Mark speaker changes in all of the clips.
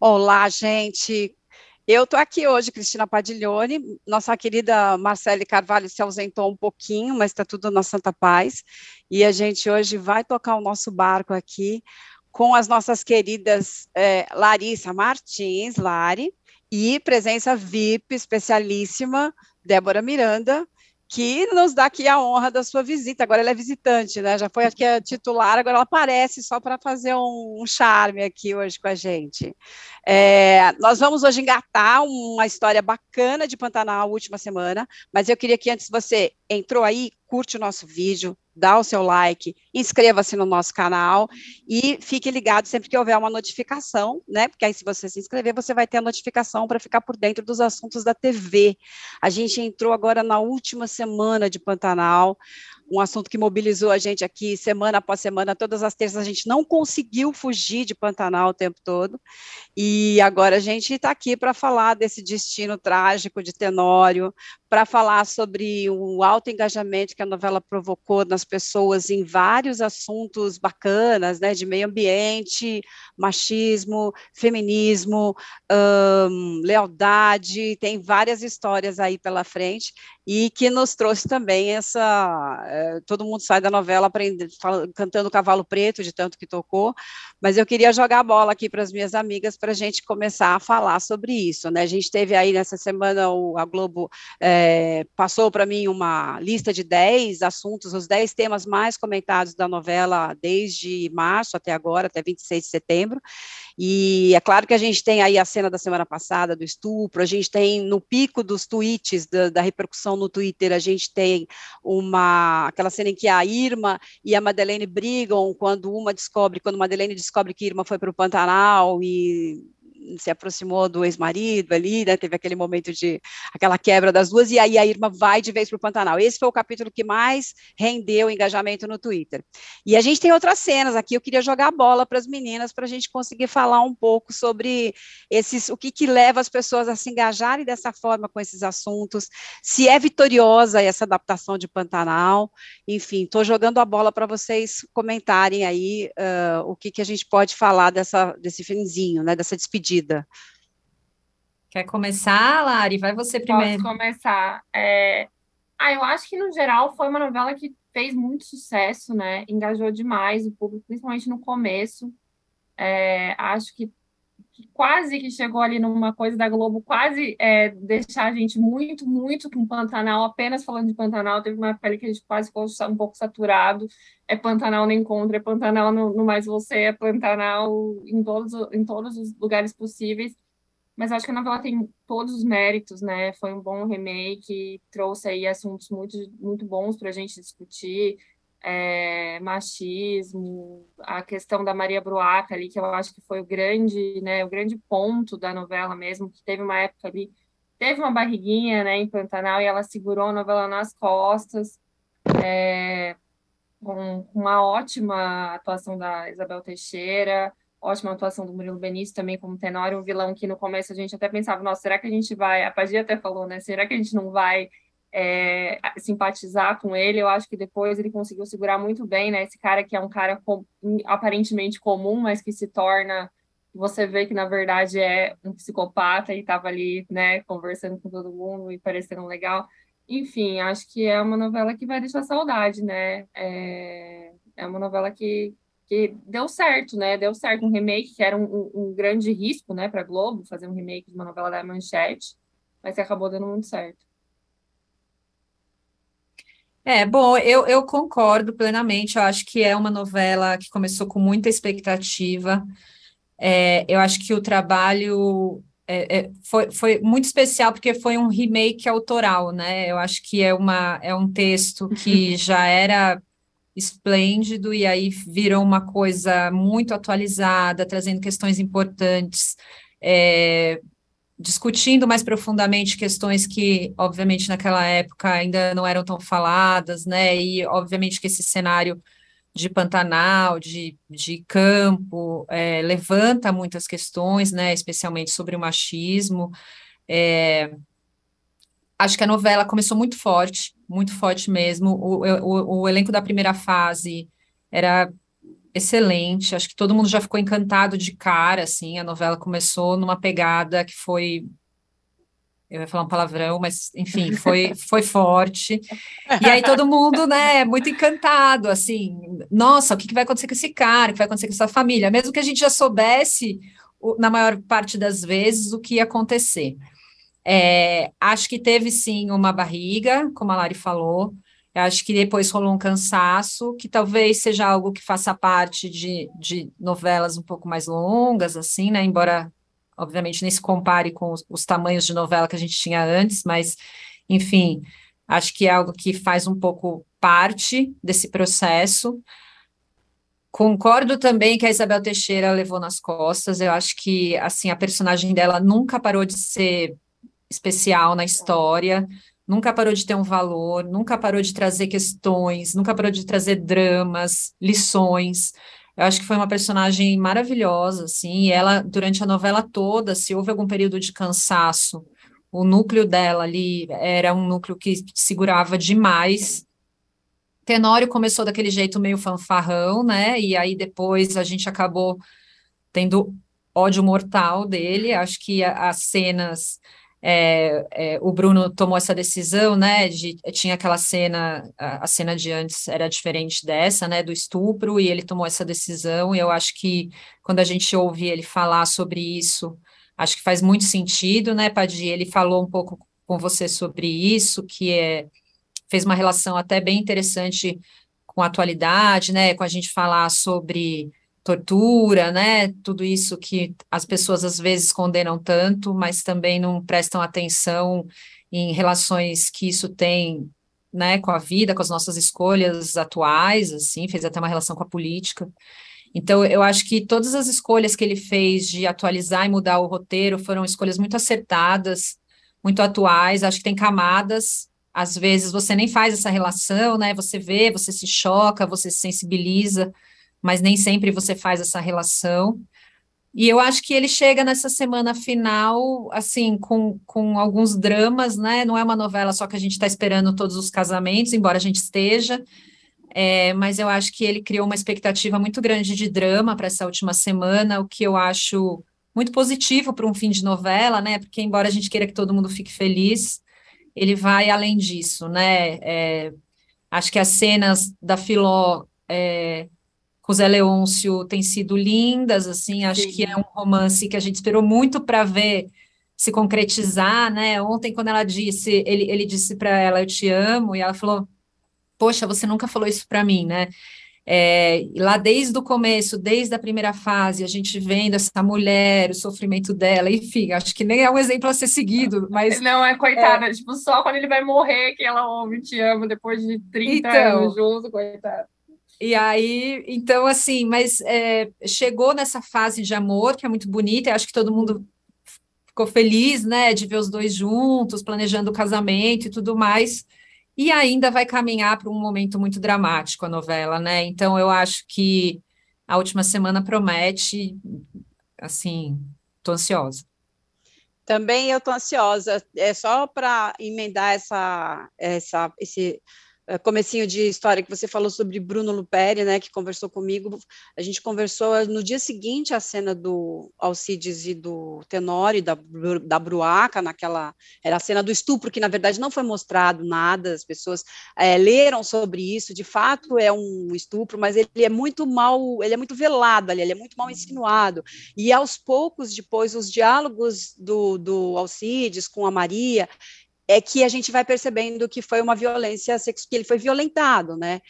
Speaker 1: Olá, gente. Eu estou aqui hoje, Cristina Padiglione. Nossa querida Marcele Carvalho se ausentou um pouquinho, mas está tudo na Santa Paz. E a gente hoje vai tocar o nosso barco aqui com as nossas queridas é, Larissa Martins, Lari, e presença VIP especialíssima, Débora Miranda, que nos dá aqui a honra da sua visita. Agora ela é visitante, né? Já foi aqui a titular, agora ela aparece só para fazer um, um, charme aqui hoje com a gente. É, nós vamos hoje engatar uma história bacana de Pantanal última semana, mas eu queria que antes você entrou aí, curte o nosso vídeo, dá o seu like, inscreva-se no nosso canal e fique ligado sempre que houver uma notificação, né? Porque aí, se você se inscrever, você vai ter a notificação para ficar por dentro dos assuntos da TV. A gente entrou agora na última semana de Pantanal um assunto que mobilizou a gente aqui semana após semana, todas as terças a gente não conseguiu fugir de Pantanal o tempo todo, e agora a gente está aqui para falar desse destino trágico de Tenório, para falar sobre o alto engajamento que a novela provocou nas pessoas em vários assuntos bacanas, né, de meio ambiente, machismo, feminismo, hum, lealdade, tem várias histórias aí pela frente, e que nos trouxe também essa. É, todo mundo sai da novela aprendendo, cantando Cavalo Preto, de tanto que tocou, mas eu queria jogar a bola aqui para as minhas amigas para a gente começar a falar sobre isso. Né? A gente teve aí nessa semana, o, a Globo é, passou para mim uma lista de 10 assuntos, os 10 temas mais comentados da novela desde março até agora, até 26 de setembro. E é claro que a gente tem aí a cena da semana passada do estupro, a gente tem no pico dos tweets, da, da repercussão no Twitter, a gente tem uma aquela cena em que a Irma e a Madeleine brigam quando uma descobre, quando Madeleine descobre que Irma foi para o Pantanal e se aproximou do ex-marido ali, né, teve aquele momento de aquela quebra das duas, e aí a Irma vai de vez para o Pantanal. Esse foi o capítulo que mais rendeu engajamento no Twitter. E a gente tem outras cenas aqui, eu queria jogar a bola para as meninas para a gente conseguir falar um pouco sobre esses, o que, que leva as pessoas a se engajarem dessa forma com esses assuntos, se é vitoriosa essa adaptação de Pantanal, enfim, estou jogando a bola para vocês comentarem aí uh, o que, que a gente pode falar dessa, desse finzinho, né, dessa despedida vida.
Speaker 2: Quer começar, Lari? Vai você primeiro.
Speaker 3: Posso começar. É... Ah, eu acho que, no geral, foi uma novela que fez muito sucesso, né? Engajou demais o público, principalmente no começo. É... Acho que, que, quase que chegou ali numa coisa da Globo, quase é, deixar a gente muito, muito com Pantanal, apenas falando de Pantanal. Teve uma ali que a gente quase ficou um pouco saturado. É Pantanal no encontro, é Pantanal no, no Mais Você, é Pantanal em todos, em todos os lugares possíveis mas acho que a novela tem todos os méritos, né? Foi um bom remake, trouxe aí assuntos muito, muito bons para a gente discutir, é, machismo, a questão da Maria Bruaca ali, que eu acho que foi o grande, né, o grande ponto da novela mesmo, que teve uma época ali, teve uma barriguinha, né, em Pantanal, e ela segurou a novela nas costas, é, com uma ótima atuação da Isabel Teixeira, ótima atuação do Murilo Benício também como Tenório, um vilão que no começo a gente até pensava, nossa, será que a gente vai, a Pagia até falou, né, será que a gente não vai é, simpatizar com ele? Eu acho que depois ele conseguiu segurar muito bem, né, esse cara que é um cara com, aparentemente comum, mas que se torna, você vê que na verdade é um psicopata e estava ali, né, conversando com todo mundo e parecendo legal. Enfim, acho que é uma novela que vai deixar saudade, né, é, é uma novela que que deu certo, né? Deu certo um remake que era um, um, grande risco, né, para Globo fazer um remake de uma novela da Manchete, mas que acabou dando muito certo.
Speaker 2: É, bom, eu, eu concordo plenamente. Eu acho que é uma novela que começou com muita expectativa. É, eu acho que o trabalho é, é, foi, foi muito especial porque foi um remake autoral, né? Eu acho que é, uma, é um texto que já era esplêndido, e aí virou uma coisa muito atualizada, trazendo questões importantes, é, discutindo mais profundamente questões que, obviamente, naquela época ainda não eram tão faladas, né? E, obviamente, que esse cenário de Pantanal, de, de campo, é, levanta muitas questões, né? Especialmente sobre o machismo. É, acho que a novela começou muito forte, muito forte mesmo. O, o, o elenco da primeira fase era excelente. Acho que todo mundo já ficou encantado de cara, assim. A novela começou numa pegada que foi eu ia falar um palavrão, mas enfim, foi, foi forte. E aí todo mundo, né, muito encantado, assim, nossa, o que, que vai acontecer com esse cara, o que vai acontecer com essa família, mesmo que a gente já soubesse, na maior parte das vezes, o que ia acontecer. É, acho que teve sim uma barriga, como a Lari falou, acho que depois rolou um cansaço, que talvez seja algo que faça parte de, de novelas um pouco mais longas, assim, né? Embora obviamente nem se compare com os, os, tamanhos de novela que a gente tinha antes, mas, enfim, acho que é algo que faz um pouco parte desse processo. Concordo também que a Isabel Teixeira levou nas costas, eu acho que, assim, a personagem dela nunca parou de ser especial na história, nunca parou de ter um valor, nunca parou de trazer questões, nunca parou de trazer dramas, lições, eu acho que foi uma personagem maravilhosa, assim, e ela, durante a novela toda, se houve algum período de cansaço, o núcleo dela ali era um núcleo que segurava demais. Tenório começou daquele jeito meio fanfarrão, né? E aí depois a gente acabou tendo ódio mortal dele. Acho que as cenas é, é, o Bruno tomou essa decisão, né, de, tinha aquela cena, a, a, cena de antes era diferente dessa, né, do estupro, e ele tomou essa decisão, e eu acho que quando a gente ouve ele falar sobre isso, acho que faz muito sentido, né, Padi, ele falou um pouco com você sobre isso, que é, fez uma relação até bem interessante com a atualidade, né, com a gente falar sobre tortura, né? Tudo isso que as pessoas às vezes condenam tanto, mas também não prestam atenção em relações que isso tem, né, com a vida, com as nossas escolhas atuais, assim, fez até uma relação com a política. Então, eu acho que todas as escolhas que ele fez de atualizar e mudar o roteiro foram escolhas muito acertadas, muito atuais, acho que tem camadas, às vezes você nem faz essa relação, né? Você vê, você se choca, você se sensibiliza, mas nem sempre você faz essa relação. E eu acho que ele chega nessa semana final, assim, com, com alguns dramas, né? Não é uma novela só que a gente está esperando todos os casamentos, embora a gente esteja, é, mas eu acho que ele criou uma expectativa muito grande de drama para essa última semana, o que eu acho muito positivo para um fim de novela, né? Porque, embora a gente queira que todo mundo fique feliz, ele vai além disso, né? É, acho que as cenas da Filó. É, com Zé Leôncio têm sido lindas, assim, acho Sim. que é um romance que a gente esperou muito para ver se concretizar, né? Ontem, quando ela disse, ele, ele disse para ela, eu te amo, e ela falou, poxa, você nunca falou isso para mim, né? É, lá desde o começo, desde a primeira fase, a gente vendo essa mulher, o sofrimento dela, enfim, acho que nem é um exemplo a ser seguido, mas...
Speaker 3: Não, é coitada, é, tipo, só quando ele vai morrer que ela ouve, te amo, depois de 30 então, anos juntos, coitada.
Speaker 2: E aí, então, assim, mas é, chegou nessa fase de amor, que é muito bonita, e acho que todo mundo ficou feliz, né, de ver os dois juntos, planejando o casamento e tudo mais, e ainda vai caminhar para um momento muito dramático a novela, né? Então, eu acho que a última semana promete, assim, tô ansiosa.
Speaker 1: Também eu tô ansiosa, é só para emendar essa, essa, esse comecinho de história que você falou sobre Bruno Luperi, né, que conversou comigo, a gente conversou no dia seguinte à cena do Alcides e do Tenório, da, da Bruaca, naquela, era a cena do estupro, que na verdade não foi mostrado nada, as pessoas é, leram sobre isso, de fato é um estupro, mas ele é muito mal, ele é muito velado ali, ele é muito mal insinuado, e aos poucos, depois, os diálogos do, do Alcides com a Maria, é que a gente vai percebendo que foi uma violência sexual, que ele foi violentado, né?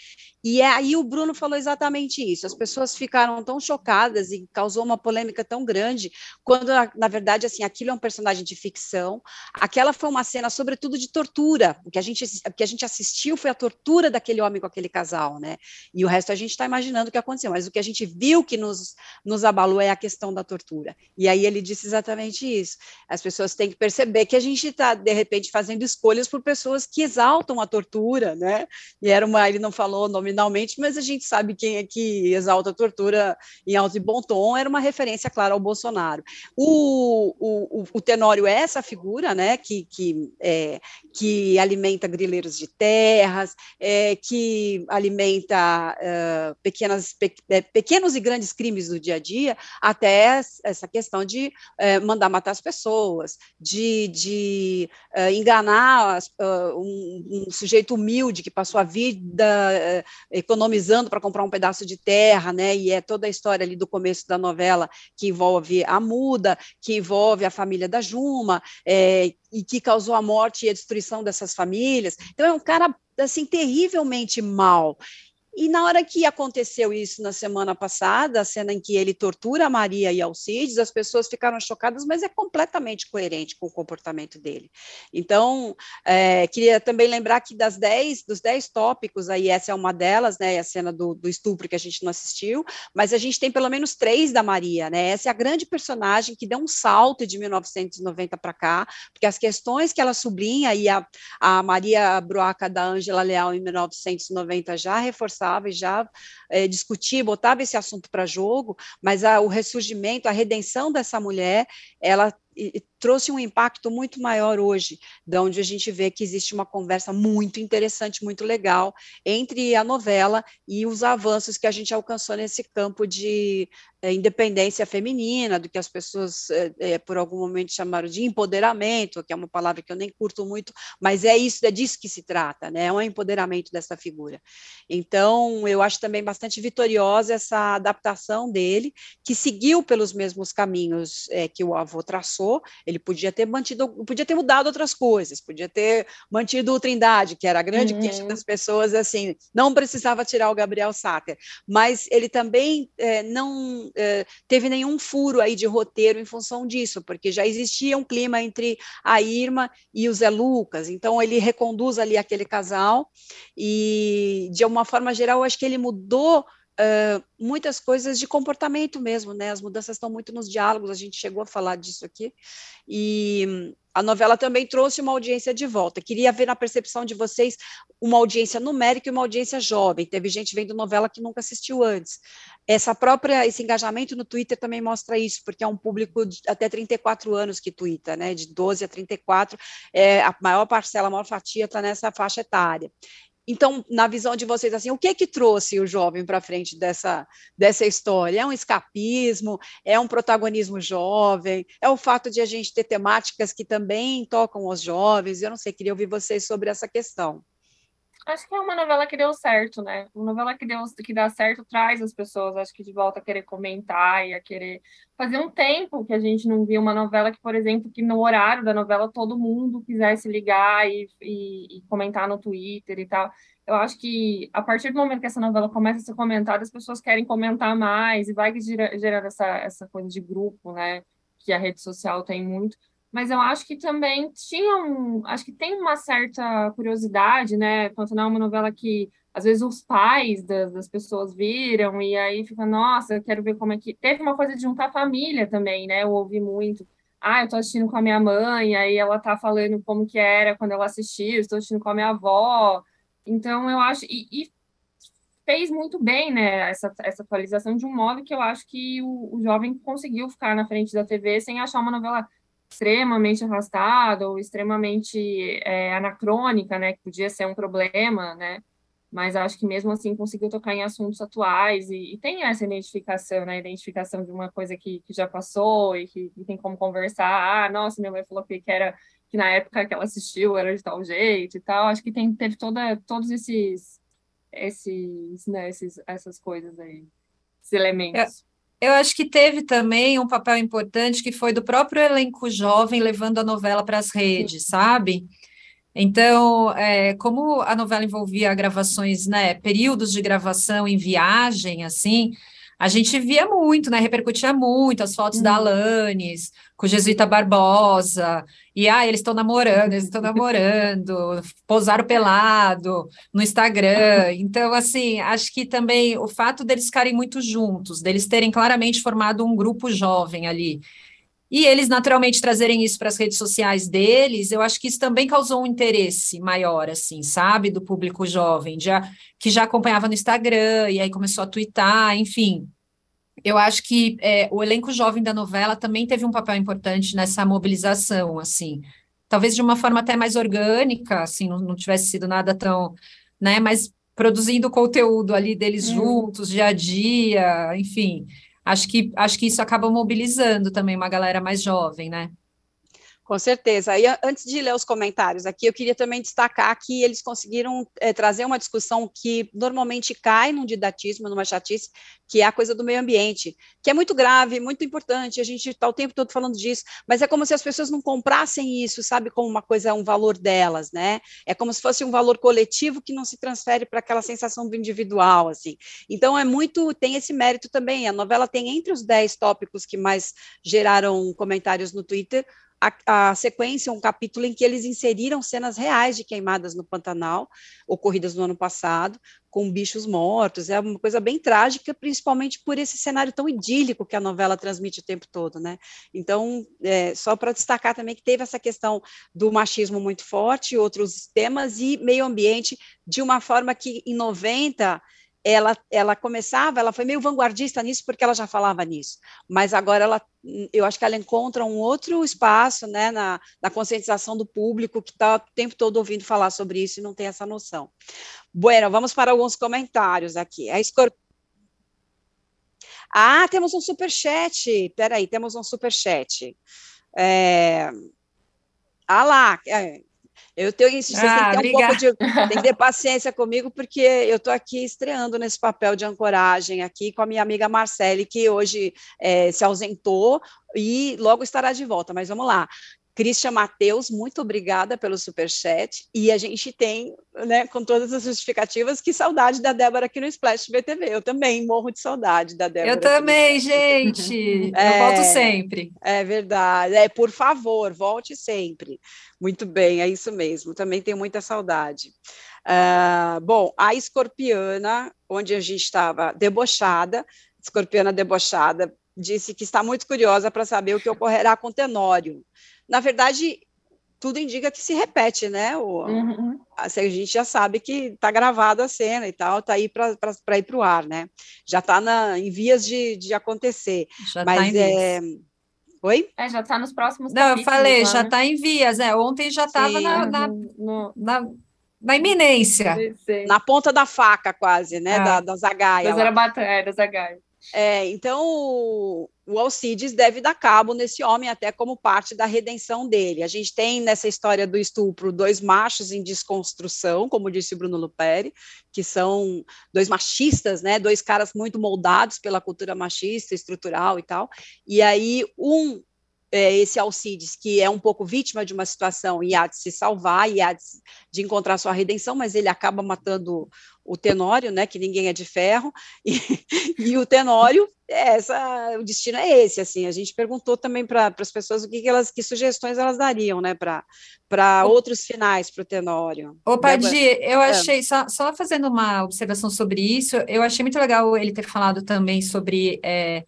Speaker 1: E é, aí o Bruno falou exatamente isso. As pessoas ficaram tão chocadas e causou uma polêmica tão grande, quando, na, verdade, assim, aquilo é um personagem de ficção. Aquela foi uma cena, sobretudo, de tortura. O que a gente, o que a gente assistiu foi a tortura daquele homem com aquele casal, né? E o resto a gente está imaginando o que aconteceu. Mas o que a gente viu que nos, nos abalou é a questão da tortura. E aí ele disse exatamente isso. As pessoas têm que perceber que a gente está, de repente, fazendo escolhas por pessoas que exaltam a tortura, né? E era uma, ele não falou o nominalmente, mas a gente sabe quem é que exalta a tortura em alto e bom tom, era uma referência, claro, ao Bolsonaro. O, o, o Tenório é essa figura, né, que, que, é, que alimenta grileiros de terras, é, que alimenta uh, pequenas, pe, é, pequenos e grandes crimes do dia a dia, até essa questão de uh, mandar matar as pessoas, de, de uh, enganar um, um, sujeito humilde que passou a vida economizando para comprar um pedaço de terra, né? E é toda a história ali do começo da novela que envolve a muda, que envolve a família da Juma, é, e que causou a morte e a destruição dessas famílias. Então é um cara assim terrivelmente mal. E na hora que aconteceu isso na semana passada, a cena em que ele tortura a Maria e Alcides, as pessoas ficaram chocadas, mas é completamente coerente com o comportamento dele. Então, é, queria também lembrar que das dez, dos dez tópicos, aí essa é uma delas, né, a cena do, do estupro que a gente não assistiu, mas a gente tem pelo menos três da Maria, né, essa é a grande personagem que deu um salto de 1990 para cá, porque as questões que ela sublinha, e a, a Maria Bruaca da Ângela Leal em 1990 já reforçaram e já é, discutia, botava esse assunto para jogo, mas a, o ressurgimento, a redenção dessa mulher, ela e, trouxe um impacto muito maior hoje, de onde a gente vê que existe uma conversa muito interessante, muito legal entre a novela e os avanços que a gente alcançou nesse campo de é, independência feminina, do que as pessoas, é, por algum momento, chamaram de empoderamento, que é uma palavra que eu nem curto muito, mas é isso, é disso que se trata, né? É um empoderamento dessa figura. Então, eu acho também bastante vitoriosa essa adaptação dele, que seguiu pelos mesmos caminhos é, que o avô traçou, ele podia ter mantido, podia ter mudado outras coisas, podia ter mantido o Trindade, que era a grande uhum. queixa das pessoas, assim, não precisava tirar o Gabriel Sater, mas ele também é, não é, teve nenhum furo aí de roteiro em função disso, porque já existia um clima entre a Irma e o Zé Lucas, então ele reconduz ali aquele casal e, de uma forma geral, eu acho que ele mudou uh, muitas coisas de comportamento mesmo, né? As mudanças estão muito nos diálogos, a gente chegou a falar disso aqui, e a novela também trouxe uma audiência de volta. Queria ver na percepção de vocês uma audiência numérica e uma audiência jovem. Teve gente vendo novela que nunca assistiu antes. Essa própria esse engajamento no Twitter também mostra isso, porque é um público de até 34 anos que twitta, né? De 12 a 34, é, a maior parcela, a maior fatia está nessa faixa etária. Então, na visão de vocês, assim, o que que trouxe o jovem para frente dessa, dessa história? É um escapismo? É um protagonismo jovem? É o fato de a gente ter temáticas que também tocam os jovens? Eu não sei, queria ouvir vocês sobre essa questão.
Speaker 3: Acho que é uma novela que deu certo, né? Uma novela que deu que dá certo traz as pessoas, acho que de volta a querer comentar e a querer fazer um tempo que a gente não via uma novela que, por exemplo, que no horário da novela todo mundo quisesse ligar e, e, e comentar no Twitter e tal. Eu acho que a partir do momento que essa novela começa a ser comentada, as pessoas querem comentar mais e vai gerando essa, essa coisa de grupo, né? Que a rede social tem muito mas eu acho que também tinha um, acho que tem uma certa curiosidade, né? Não é uma novela que às vezes os pais das, das, pessoas viram e aí fica, nossa, eu quero ver como é que. Teve uma coisa de juntar família também, né? Eu ouvi muito. Ah, eu tô assistindo com a minha mãe, aí ela tá falando como que era quando ela assistiu, estou assistindo com a minha avó. Então, eu acho. E, e, fez muito bem, né? Essa, essa atualização de um modo que eu acho que o, o jovem conseguiu ficar na frente da TV sem achar uma novela extremamente arrastada ou extremamente é, anacrônica, né, que podia ser um problema, né, mas acho que mesmo assim conseguiu tocar em assuntos atuais e, e tem essa identificação, né, identificação de uma coisa que, que já passou e que, que, tem como conversar, ah, nossa, minha mãe falou que, que era, que na época que ela assistiu era de tal jeito e tal, acho que tem, teve toda, todos esses, esses, né, esses, essas coisas aí, esses elementos.
Speaker 2: É. Eu acho que teve também um papel importante que foi do próprio elenco jovem levando a novela para as redes, sabe? Então, é, como a novela envolvia gravações, né, períodos de gravação em viagem, assim, a gente via muito, né? Repercutia muito as fotos da uhum. Alanis com o Jesuíta Barbosa, e ah, eles estão namorando, eles estão namorando, pousaram pelado no Instagram. Então, assim, acho que também o fato deles ficarem muito juntos, deles terem claramente formado um grupo jovem ali. E eles naturalmente trazerem isso para as redes sociais deles, eu acho que isso também causou um interesse maior, assim, sabe, do público jovem, já, que já acompanhava no Instagram e aí começou a twittar, enfim. Eu acho que é, o elenco jovem da novela também teve um papel importante nessa mobilização, assim, talvez de uma forma até mais orgânica, assim, não, não tivesse sido nada tão, né, mas produzindo conteúdo ali deles hum. juntos, dia a dia, enfim, acho que, acho que isso acaba mobilizando também uma galera mais jovem, né?
Speaker 1: Com certeza. E antes de ler os comentários aqui, eu queria também destacar que eles conseguiram é, trazer uma discussão que normalmente cai num didatismo, numa chatice, que é a coisa do meio ambiente, que é muito grave, muito importante, a gente está o tempo todo falando disso, mas é como se as pessoas não comprassem isso, sabe, como uma coisa, um valor delas, né? É como se fosse um valor coletivo que não se transfere para aquela sensação do individual, assim. Então, é muito, tem esse mérito também. A novela tem entre os dez tópicos que mais geraram comentários no Twitter, a, a, sequência, um capítulo em que eles inseriram cenas reais de queimadas no Pantanal, ocorridas no ano passado, com bichos mortos. É uma coisa bem trágica, principalmente por esse cenário tão idílico que a novela transmite o tempo todo, né? Então, é, só para destacar também que teve essa questão do machismo muito forte, outros temas, e meio ambiente, de uma forma que em 90 ela, ela começava, ela foi meio vanguardista nisso porque ela já falava nisso, mas agora ela, eu acho que ela encontra um outro espaço, né, na, na conscientização do público que está o tempo todo ouvindo falar sobre isso e não tem essa noção. Bueno, vamos para alguns comentários aqui. A Escorp... Ah, temos um super chat. Peraí, temos um super chat. É... Ah lá, é, eu tenho, vocês ah, têm que ter um pouco de, tem que ter paciência comigo, porque eu estou aqui estreando nesse papel de ancoragem aqui com a minha amiga Marcele, que hoje é, se ausentou e logo estará de volta. Mas vamos lá. Cristian Matheus, muito obrigada pelo superchat. E a gente tem, né, com todas as justificativas, que saudade da Débora aqui no Splash BTV. Eu também morro de saudade da Débora.
Speaker 2: Eu também, gente. É, Eu volto sempre.
Speaker 1: É verdade. É, por favor, volte sempre. Muito bem, é isso mesmo. Também tenho muita saudade. Uh, bom, a escorpiana, onde a gente estava debochada, escorpiana debochada, disse que está muito curiosa para saber o que ocorrerá com o Tenório na verdade, tudo indica que se repete, né? O, uhum. a, gente já sabe que está gravada a cena e tal, está aí para ir para o ar, né? Já está em vias de, de acontecer. Já tá Mas tá é. Oi?
Speaker 3: É, já está nos próximos
Speaker 2: Não, eu falei, já está em vias, é. Ontem já estava na, na, uhum. na, na, iminência.
Speaker 1: Sim, sim. Na ponta da faca, quase, né? É. Da, da zagaia.
Speaker 3: Das é, da zagaia.
Speaker 1: É, então, o, Alcides deve dar cabo nesse homem até como parte da redenção dele. A gente tem nessa história do estupro dois machos em desconstrução, como disse Bruno Luperi, que são dois machistas, né, dois caras muito moldados pela cultura machista, estrutural e tal. E aí um é, esse Alcides, que é um pouco vítima de uma situação e há de se salvar e há de, de, encontrar sua redenção, mas ele acaba matando o Tenório, né, que ninguém é de ferro, e, e o Tenório, é essa, o destino é esse, assim, a gente perguntou também para as pessoas o que, que, elas, que sugestões elas dariam, né, para outros finais para o Tenório.
Speaker 2: Ô, Padi, eu é. achei, só, só fazendo uma observação sobre isso, eu achei muito legal ele ter falado também sobre é,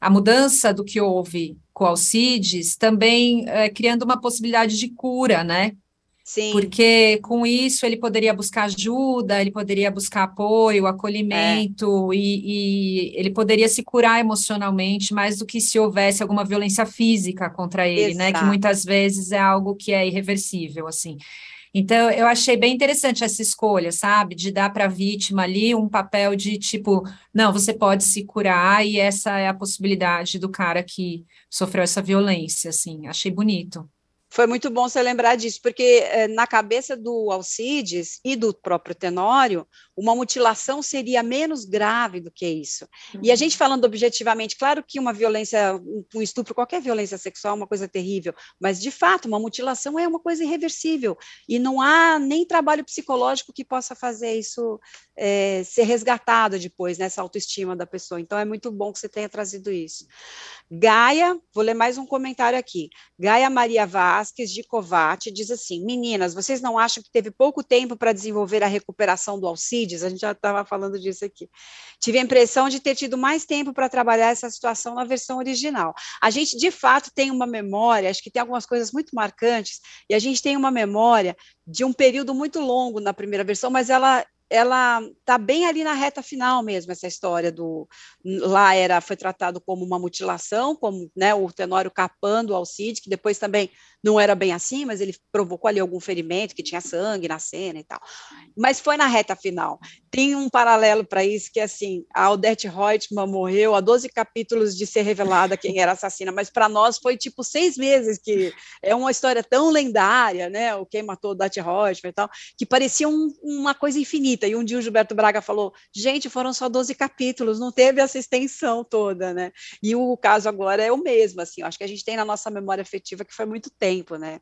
Speaker 2: a mudança do que houve com Alcides, também é, criando uma possibilidade de cura, né? Sim. Porque com isso ele poderia buscar ajuda, ele poderia buscar apoio, acolhimento, é. e, e, ele poderia se curar emocionalmente mais do que se houvesse alguma violência física contra ele, Exato. né? Que muitas vezes é algo que é irreversível, assim. Então, eu achei bem interessante essa escolha, sabe? De dar para a vítima ali um papel de tipo, não, você pode se curar, e essa é a possibilidade do cara que sofreu essa violência, assim. Achei bonito.
Speaker 1: Foi muito bom você lembrar disso, porque é, na cabeça do Alcides e do próprio Tenório, uma mutilação seria menos grave do que isso. Uhum. E a uhum. gente falando objetivamente, claro que uma violência, um estupro, qualquer violência sexual é uma coisa terrível, mas de fato, uma mutilação é uma coisa irreversível, e não há nem trabalho psicológico que possa fazer isso é, ser resgatado depois, nessa autoestima da pessoa. Então é muito bom que você tenha trazido isso. Gaia, vou ler mais um comentário aqui. Gaia Maria Vasques, de Covate, diz assim: Meninas, vocês não acham que teve pouco tempo para desenvolver a recuperação do Alcides? A gente já estava falando disso aqui. Tive a impressão de ter tido mais tempo para trabalhar essa situação na versão original. A gente, de fato, tem uma memória, acho que tem algumas coisas muito marcantes, e a gente tem uma memória de um período muito longo na primeira versão, mas ela ela tá bem ali na reta final mesmo essa história do lá era foi tratado como uma mutilação, como né, o Tenório capando o Alcide, que depois também não era bem assim, mas ele provocou ali algum ferimento, que tinha sangue na cena e tal. Mas foi na reta final. Tem um paralelo para isso, que é assim, a Odette Reutemann morreu há 12 capítulos de ser revelada quem era assassina, mas para nós foi tipo seis meses, que é uma história tão lendária, né, o quem matou Odette Reutemann e tal, que parecia um, uma coisa infinita. E um dia o Gilberto Braga falou, gente, foram só 12 capítulos, não teve essa extensão toda, né? E o caso agora é o mesmo, assim, acho que a gente tem na nossa memória afetiva que foi muito tempo, tempo, né?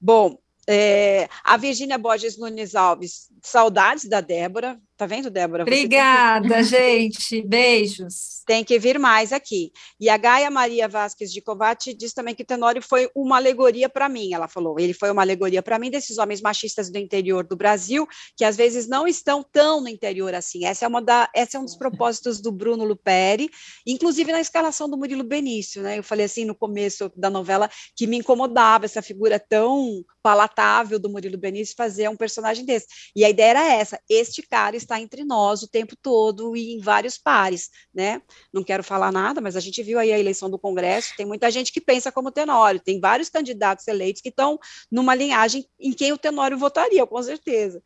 Speaker 1: Bom, é, a Virgínia Borges Nunes Alves, saudades da Débora, Tá vendo, Débora?
Speaker 2: Obrigada, que... gente. Beijos.
Speaker 1: Tem que vir mais aqui. E a Gaia Maria Vasques de Covati diz também que Tenório foi uma alegoria para mim. Ela falou: ele foi uma alegoria para mim desses homens machistas do interior do Brasil, que às vezes não estão tão no interior assim. Essa é, uma da, essa é um dos propósitos do Bruno Luperi, inclusive na escalação do Murilo Benício. Né? Eu falei assim no começo da novela que me incomodava essa figura tão palatável do Murilo Benício fazer um personagem desse. E a ideia era essa: este cara está entre nós o tempo todo e em vários pares, né? Não quero falar nada, mas a gente viu aí a eleição do Congresso, tem muita gente que pensa como Tenório, tem vários candidatos eleitos que estão numa linhagem em quem o Tenório votaria, com certeza.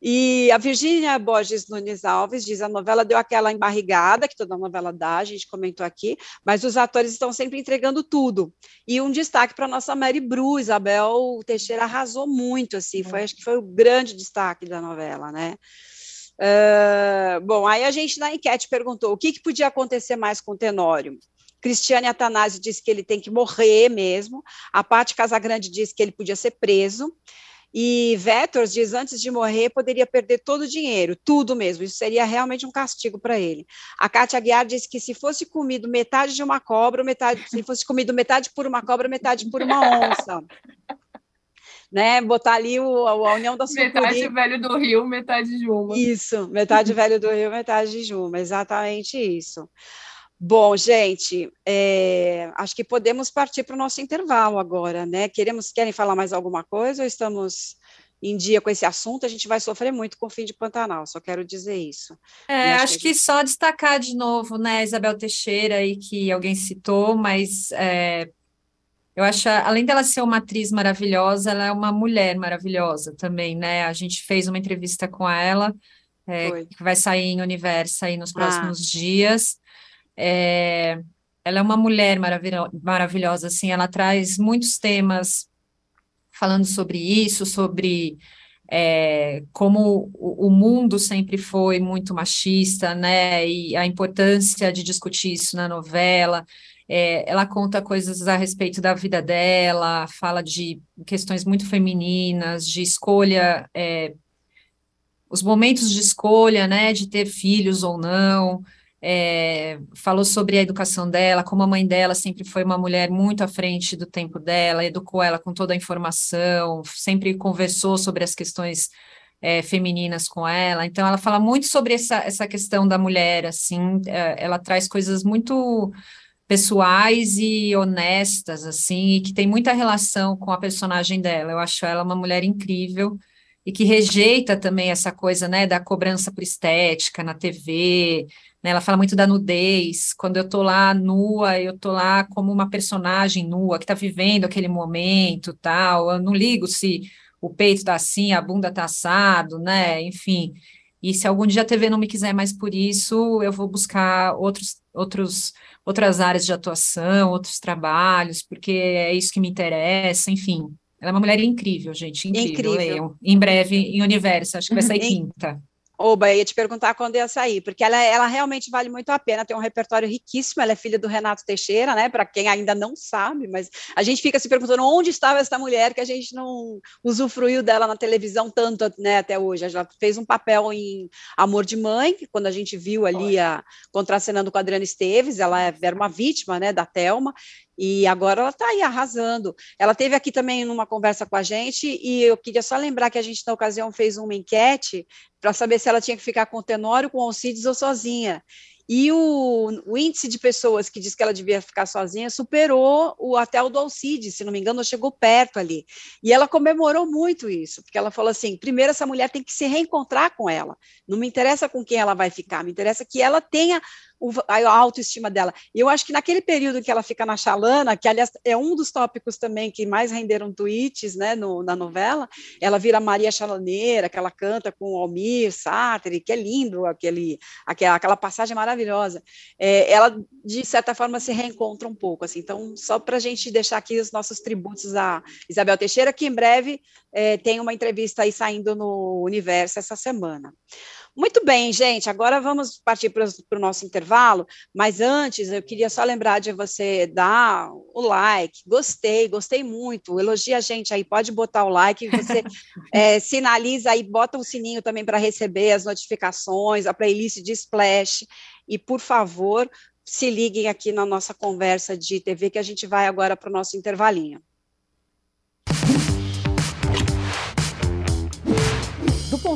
Speaker 1: E a Virgínia Borges Nunes Alves diz: a novela deu aquela embarrigada que toda novela dá, a gente comentou aqui, mas os atores estão sempre entregando tudo. E um destaque para a nossa Mary Bru, Isabel Teixeira arrasou muito, assim, foi, acho que foi o grande destaque da novela, né? Uh, bom, aí a gente na enquete perguntou o que, que podia acontecer mais com o Tenório. Cristiane Atanásio disse que ele tem que morrer mesmo. A Paty Casagrande disse que ele podia ser preso. E Vetors diz antes de morrer poderia perder todo o dinheiro, tudo mesmo. Isso seria realmente um castigo para ele. A Cátia Aguiar disse que se fosse comido metade de uma cobra, metade, se fosse comido metade por uma cobra, metade por uma onça né? Botar ali o, a União da
Speaker 3: Sucuri. Metade velho do Rio, metade Juma.
Speaker 1: Isso, metade velho do Rio, metade Juma, exatamente isso. Bom, gente, é, acho que podemos partir para o nosso intervalo agora, né? Queremos, querem falar mais alguma coisa ou estamos em dia com esse assunto? A gente vai sofrer muito com o fim de Pantanal, só quero dizer isso.
Speaker 2: É, acho, acho que, que, só destacar de novo, né, Isabel Teixeira, aí que alguém citou, mas é, eu acho, além dela ser uma atriz maravilhosa, ela é uma mulher maravilhosa também, né? A gente fez uma entrevista com ela, é, que vai sair em Universo aí nos próximos ah. dias. É, ela é uma mulher maravilho maravilhosa, assim, ela traz muitos temas falando sobre isso, sobre é, como o, o, mundo sempre foi muito machista, né, e a importância de discutir isso na novela, é, ela conta coisas a respeito da vida dela, fala de questões muito femininas, de escolha, é, os momentos de escolha, né, de ter filhos ou não. É, falou sobre a educação dela, como a mãe dela sempre foi uma mulher muito à frente do tempo dela, educou ela com toda a informação, sempre conversou sobre as questões é, femininas com ela. Então, ela fala muito sobre essa, essa questão da mulher, assim, é, ela traz coisas muito pessoais e honestas, assim, e que tem muita relação com a personagem dela. Eu acho ela uma mulher incrível e que rejeita também essa coisa, né, da cobrança por estética na TV, né, ela fala muito da nudez, quando eu tô lá nua, eu tô lá como uma personagem nua, que tá vivendo aquele momento, tal, eu não ligo se o peito tá assim, a bunda tá assado, né, enfim, e se algum dia a TV não me quiser mais por isso, eu vou buscar outros, outros outras áreas de atuação, outros trabalhos, porque é isso que me interessa, enfim. Ela é uma mulher incrível, gente, incrível. incrível. Em breve, em Universo, acho que vai sair quinta.
Speaker 1: Oba, ia te perguntar quando ia sair, porque ela, ela realmente vale muito a pena, tem um repertório riquíssimo, ela é filha do Renato Teixeira, né, para quem ainda não sabe, mas a gente fica se perguntando onde estava essa mulher que a gente não usufruiu dela na televisão tanto, né, até hoje, ela fez um papel em Amor de Mãe, quando a gente viu ali a contracenando com a Adriana Esteves, ela era uma vítima, né, da Telma, e agora ela está aí arrasando. Ela teve aqui também numa conversa com a gente, e eu queria só lembrar que a gente, na ocasião, fez uma enquete para saber se ela tinha que ficar com o Tenório, com o Alcides ou sozinha. e o, o, índice de pessoas que diz que ela devia ficar sozinha superou o até o do Alcide, se não me engano, chegou perto ali. E ela comemorou muito isso, porque ela falou assim: primeiro, essa mulher tem que se reencontrar com ela. Não me interessa com quem ela vai ficar, me interessa que ela tenha a autoestima dela. E eu acho que naquele período que ela fica na chalana, que aliás é um dos tópicos também que mais renderam tweets né, no, na novela, ela vira Maria Chalaneira, que ela canta com o Almir Sartre, que é lindo, aquele, aquela, aquela passagem maravilhosa. É, ela, de certa forma, se reencontra um pouco. Assim, então, só para a gente deixar aqui os nossos tributos a Isabel Teixeira, que em breve é, tem uma entrevista aí saindo no Universo essa semana. Muito bem, gente. Agora vamos partir para o nosso intervalo, mas antes eu queria só lembrar de você dar o like. Gostei, gostei muito. Elogia a gente aí, pode botar o like. Você é, sinaliza aí, bota o sininho também para receber as notificações, a playlist de Splash. E, por favor, se liguem aqui na nossa conversa de TV, que a gente vai agora para o nosso intervalinho.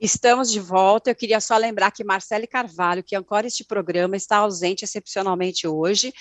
Speaker 1: Estamos de volta. Eu queria só lembrar que Marcele Carvalho, que ancora este programa, está ausente excepcionalmente hoje,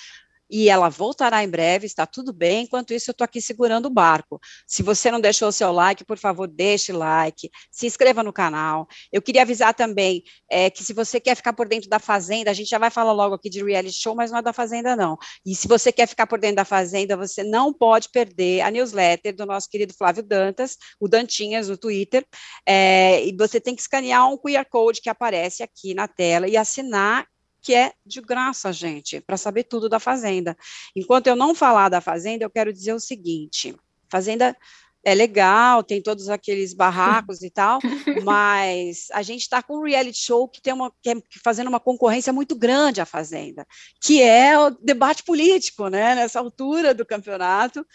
Speaker 1: e ela voltará em breve, está tudo bem. Enquanto isso, eu estou aqui segurando o barco. Se você não deixou o seu like, por favor, deixe like, se inscreva no canal. Eu queria avisar também é, que se você quer ficar por dentro da Fazenda, a gente já vai falar logo aqui de reality show, mas não é da Fazenda, não. E se você quer ficar por dentro da Fazenda, você não pode perder a newsletter do nosso querido Flávio Dantas, o Dantinhas, no Twitter. É, e você tem que escanear um QR Code que aparece aqui na tela e assinar que é de graça, gente, para saber tudo da Fazenda. Enquanto eu não falar da Fazenda, eu quero dizer o seguinte: Fazenda é legal, tem todos aqueles barracos e tal, mas a gente está com um reality show que tem uma que é fazendo uma concorrência muito grande à Fazenda, que é o debate político, né? Nessa altura do campeonato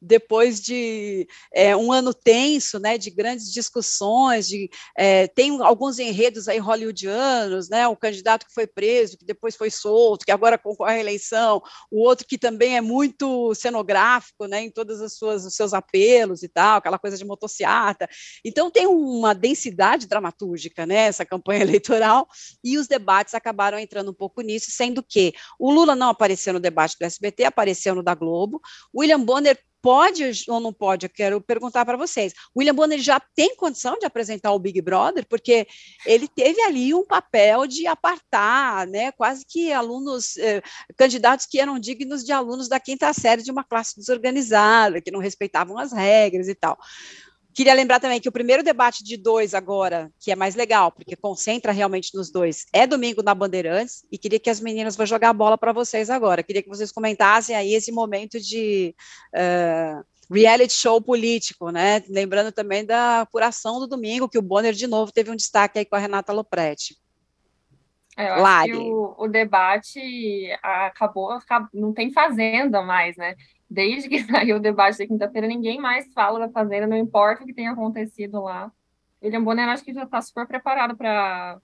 Speaker 1: depois de é, um ano tenso, né, de grandes discussões, de, é, tem alguns enredos aí hollywoodianos, né, o candidato que foi preso, que depois foi solto, que agora concorre à eleição, o outro que também é muito cenográfico, né, em todos os, suas, os seus apelos e tal, aquela coisa de motociata. Então tem uma densidade dramatúrgica, né, essa campanha eleitoral, e os debates acabaram entrando um pouco nisso, sendo que o Lula não apareceu no debate do SBT, apareceu no da Globo, William Bonner pode ou não pode? Eu quero perguntar para vocês. William Bonner já tem condição de apresentar o Big Brother, porque ele teve ali um papel de apartar, né, quase que alunos, eh, candidatos que eram dignos de alunos da quinta série de uma classe desorganizada, que não respeitavam as regras e tal. Queria lembrar também que o primeiro debate de dois agora, que é mais legal, porque concentra realmente nos dois, é domingo na Bandeirantes, e queria que as meninas vão jogar a bola para vocês agora. Queria que vocês comentassem aí esse momento de uh, reality show político, né? Lembrando também da apuração do domingo, que o Bonner de novo teve um destaque aí com a Renata Lopretti.
Speaker 3: É, eu acho que o, o debate acabou, não tem fazenda mais, né? Desde que saiu o debate da quinta-feira, ninguém mais fala da Fazenda, não importa o que tenha acontecido lá. William Bonner acho que já está super preparado para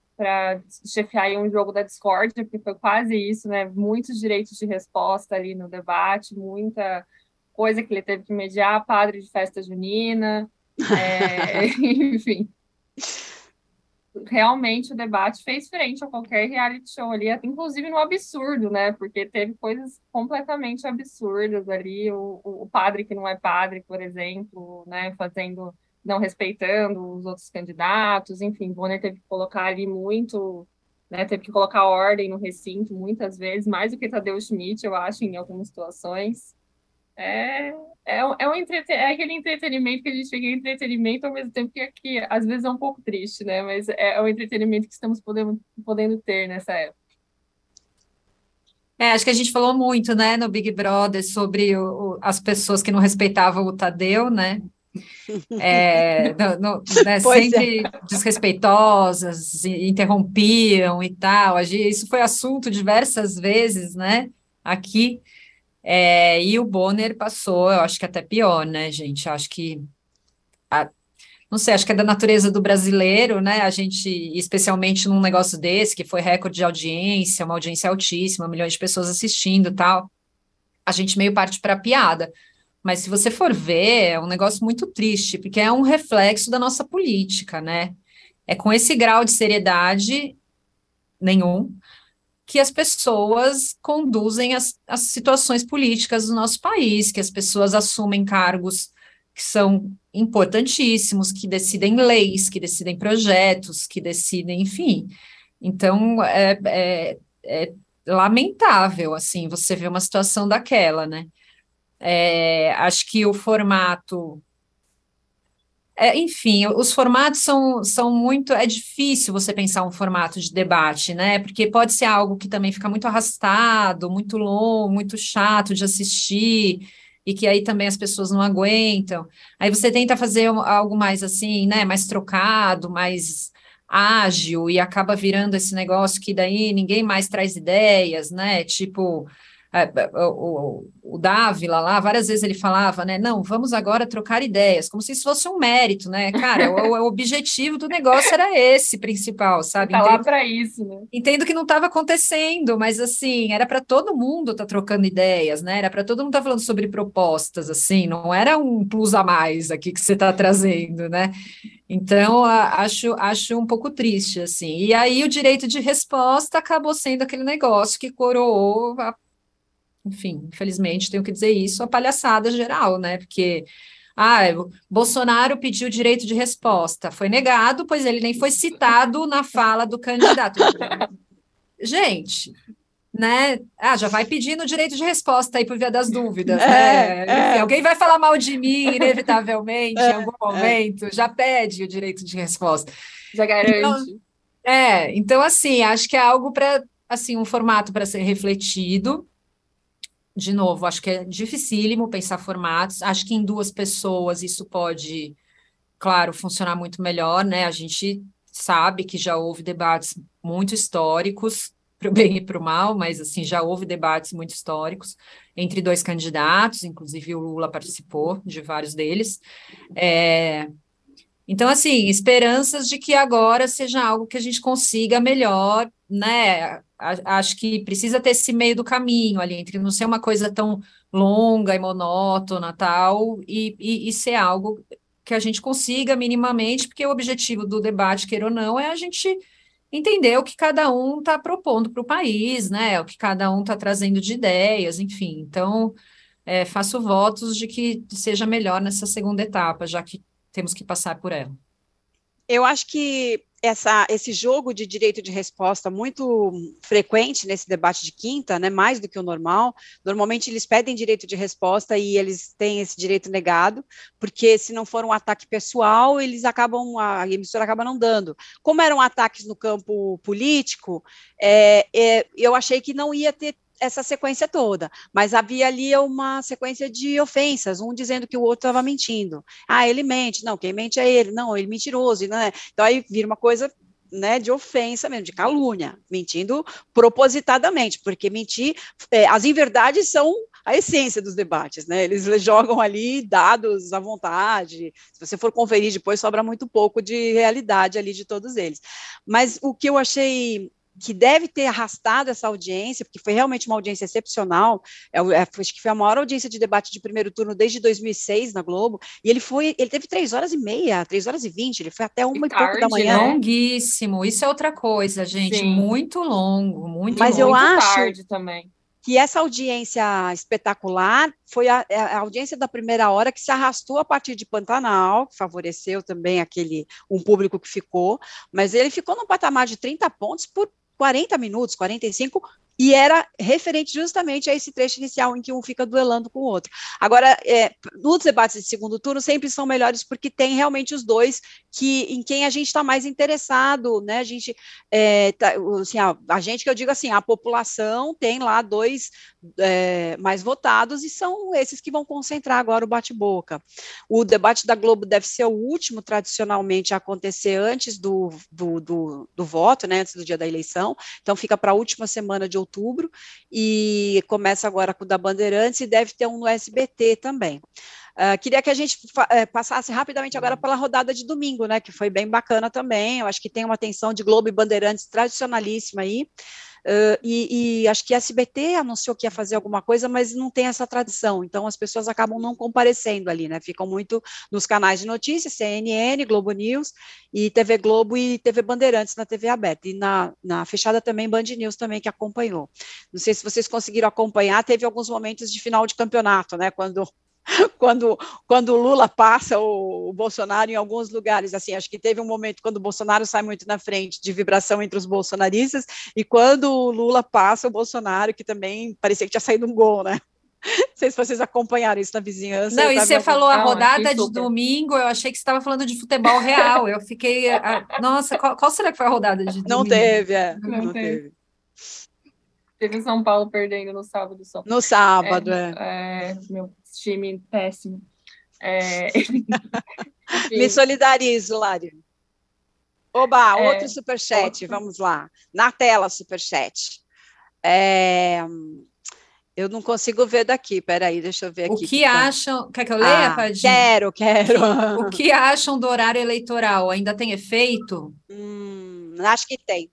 Speaker 3: chefiar um jogo da Discord, porque foi quase isso, né? Muitos direitos de resposta ali no debate, muita coisa que ele teve que mediar, padre de festa junina, é, enfim realmente o debate fez frente a qualquer reality show ali, inclusive no absurdo, né? Porque teve coisas completamente absurdas ali, o, o padre que não é padre, por exemplo, né? Fazendo não respeitando os outros candidatos, enfim, Bonner teve que colocar ali muito, né, teve que colocar ordem no recinto muitas vezes, mais do que Tadeu Schmidt, eu acho, em algumas situações. É, é, é, um entreten é aquele entretenimento que a gente fica em entretenimento ao mesmo tempo que aqui, às vezes é um pouco triste, né? Mas é, é o entretenimento que estamos podendo, podendo ter nessa época.
Speaker 2: É, acho que a gente falou muito, né, no Big Brother sobre o, as pessoas que não respeitavam o Tadeu, né? É, no, no, né, sempre é. desrespeitosas, interrompiam e tal. Isso foi assunto diversas vezes, né? Aqui. É, e o Bonner passou, eu acho que até pior, né, gente? Eu acho que. A, não sei, acho que é da natureza do brasileiro, né? A gente, especialmente num negócio desse, que foi recorde de audiência, uma audiência altíssima, milhões de pessoas assistindo tal, a gente meio parte para piada. Mas se você for ver, é um negócio muito triste, porque é um reflexo da nossa política, né? É com esse grau de seriedade nenhum que as pessoas conduzem as, as situações políticas do nosso país, que as pessoas assumem cargos que são importantíssimos, que decidem leis, que decidem projetos, que decidem, enfim. Então, é, é, é lamentável, assim, você ver uma situação daquela, né? É, acho que o formato é, enfim, os formatos são, são muito. É difícil você pensar um formato de debate, né? Porque pode ser algo que também fica muito arrastado, muito longo, muito chato de assistir, e que aí também as pessoas não aguentam. Aí você tenta fazer algo mais assim, né? Mais trocado, mais ágil, e acaba virando esse negócio que daí ninguém mais traz ideias, né? Tipo o, o Dávila lá, várias vezes ele falava, né? Não, vamos agora trocar ideias, como se isso fosse um mérito, né? Cara, o, o, objetivo do negócio era esse principal, sabe?
Speaker 3: Tá lá para isso, né?
Speaker 2: Entendo que não estava acontecendo, mas assim, era para todo mundo estar tá trocando ideias, né? Era para todo mundo estar tá falando sobre propostas, assim, não era um plus a mais aqui que você está trazendo, né? Então, acho, acho um pouco triste, assim. E aí, o direito de resposta acabou sendo aquele negócio que coroou a enfim, infelizmente tenho que dizer isso, a palhaçada geral, né? Porque ah, Bolsonaro pediu direito de resposta, foi negado, pois ele nem foi citado na fala do candidato. Gente, né? Ah, já vai pedindo direito de resposta aí por via das dúvidas, é, né? É. Enfim, alguém vai falar mal de mim, inevitavelmente, é, em algum momento, já pede o direito de resposta.
Speaker 3: Já garante.
Speaker 2: Então, é, então assim, acho que é algo para assim, um formato para ser refletido de novo, acho que é dificílimo pensar formatos. Acho que em duas pessoas isso pode, claro, funcionar muito melhor, né? A gente sabe que já houve debates muito históricos, para o bem e para o mal, mas assim, já houve debates muito históricos entre dois candidatos, inclusive o Lula participou de vários deles. É, então, assim, esperanças de que agora seja algo que a gente consiga melhor, né? acho que precisa ter esse meio do caminho ali, entre não ser uma coisa tão longa e monótona tal, e, e, e ser algo que a gente consiga minimamente, porque o objetivo do debate, queira ou não, é a gente entender o que cada um está propondo para o país, né? O que cada um está trazendo de ideias, enfim. Então, é, faço votos de que seja melhor nessa segunda etapa, já que temos que passar por ela.
Speaker 1: Eu acho que essa, esse jogo de direito de resposta muito frequente nesse debate de quinta, né, mais do que o normal. Normalmente eles pedem direito de resposta e eles têm esse direito negado, porque se não for um ataque pessoal, eles acabam, a emissora acaba não dando. Como eram ataques no campo político, é, é, eu achei que não ia ter essa sequência toda, mas havia ali uma sequência de ofensas, um dizendo que o outro estava mentindo. Ah, ele mente, não, quem mente é ele, não, ele é mentiroso, né? Então aí vira uma coisa né, de ofensa mesmo, de calúnia, mentindo propositadamente, porque mentir, é, as inverdades são a essência dos debates, né? Eles jogam ali dados à vontade. Se você for conferir depois, sobra muito pouco de realidade ali de todos eles. Mas o que eu achei que deve ter arrastado essa audiência, porque foi realmente uma audiência excepcional, é, é, acho que foi a maior audiência de debate de primeiro turno desde 2006 na Globo, e ele foi, ele teve três horas e meia, três horas e vinte, ele foi até uma e, e pouco da manhã.
Speaker 2: Longuíssimo, isso é outra coisa, gente, Sim. muito longo, muito
Speaker 1: Mas eu acho
Speaker 3: tarde também
Speaker 1: que essa audiência espetacular foi a, a, audiência da primeira hora que se arrastou a partir de Pantanal, que favoreceu também aquele um público que ficou, mas ele ficou num patamar de 30 pontos por 40 minutos, 45, e era referente justamente a esse trecho inicial em que um fica duelando com o outro. Agora, é, nos debates de segundo turno sempre são melhores porque tem realmente os dois que em quem a gente está mais interessado, né? A gente, é, tá, assim, a, a, gente que eu digo assim, a população tem lá dois é, mais votados e são esses que vão concentrar agora o bate-boca. O debate da Globo deve ser o último tradicionalmente a acontecer antes do, do, do, do voto, né? Antes do dia da eleição. Então fica para a última semana de outubro outubro, e começa agora com o da Bandeirantes e deve ter um no SBT também. Uh, queria que a gente uh, passasse rapidamente agora pela rodada de domingo, né, que foi bem bacana também. Eu acho que tem uma atenção de Globo e Bandeirantes tradicionalíssima aí. Uh, e, e, acho que a SBT anunciou que ia fazer alguma coisa, mas não tem essa tradição, então as pessoas acabam não comparecendo ali, né? Ficam muito nos canais de notícias, CNN, Globo News, e TV Globo e TV Bandeirantes na TV aberta, e na, na fechada também Band News também que acompanhou. Não sei se vocês conseguiram acompanhar, teve alguns momentos de final de campeonato, né? Quando quando, quando o Lula passa o, o, Bolsonaro em alguns lugares, assim, acho que teve um momento quando o Bolsonaro sai muito na frente de vibração entre os bolsonaristas, e quando o Lula passa o Bolsonaro, que também parecia que tinha saído um gol, né? Não sei se vocês acompanharam isso na vizinhança.
Speaker 2: Não, e você falou a rodada de domingo, eu achei que você estava falando de futebol real. Eu fiquei. A, nossa, qual, qual, será que foi a rodada de
Speaker 1: domingo? Não teve, é. Não, não teve. teve.
Speaker 3: Teve São Paulo perdendo no sábado só.
Speaker 1: No sábado, é.
Speaker 3: é. é meu time péssimo. É...
Speaker 1: Me solidarizo, Lari. Oba, é... outro superchat, vamos lá. Na tela, superchat. É... Eu não consigo ver daqui, peraí, deixa eu ver aqui.
Speaker 2: O que acham. Quer que eu leia, ah, Padinho?
Speaker 1: Quero, quero.
Speaker 2: O que acham do horário eleitoral? Ainda tem efeito?
Speaker 1: Hum, acho que tem.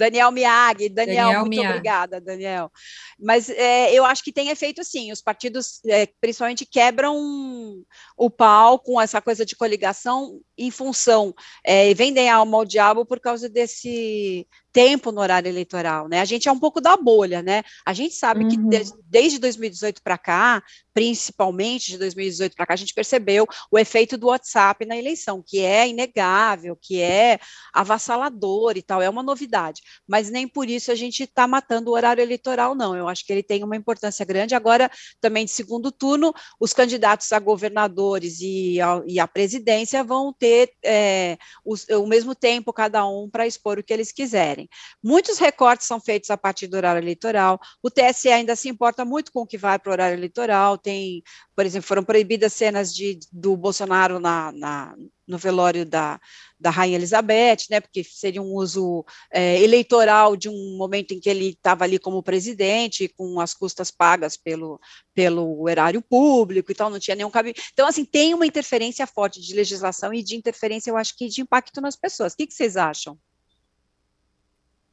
Speaker 1: Daniel Miag, Daniel, Daniel muito Miag. obrigada, Daniel. Mas é, eu acho que tem efeito sim, os partidos é, principalmente quebram o pau com essa coisa de coligação em função, é, vendem a alma ao diabo por causa desse tempo no horário eleitoral, né? A gente é um pouco da bolha, né? A gente sabe uhum. que de, desde 2018 para cá, principalmente de 2018 para cá, a gente percebeu o efeito do WhatsApp na eleição, que é inegável, que é avassalador e tal, é uma novidade. Mas nem por isso a gente está matando o horário eleitoral, não. Eu acho que ele tem uma importância grande. Agora, também de segundo turno, os candidatos a governadores e a, e a presidência vão ter é, o mesmo tempo cada um para expor o que eles quiserem. Muitos recortes são feitos a partir do horário eleitoral. O TSE ainda se importa muito com o que vai para o horário eleitoral. Tem, por exemplo, foram proibidas cenas de, do Bolsonaro na, na no velório da, da Rainha Elizabeth, né, porque seria um uso é, eleitoral de um momento em que ele estava ali como presidente, com as custas pagas pelo, pelo erário público e tal, não tinha nenhum cabimento. Então, assim, tem uma interferência forte de legislação e de interferência, eu acho que de impacto nas pessoas. O que, que vocês acham?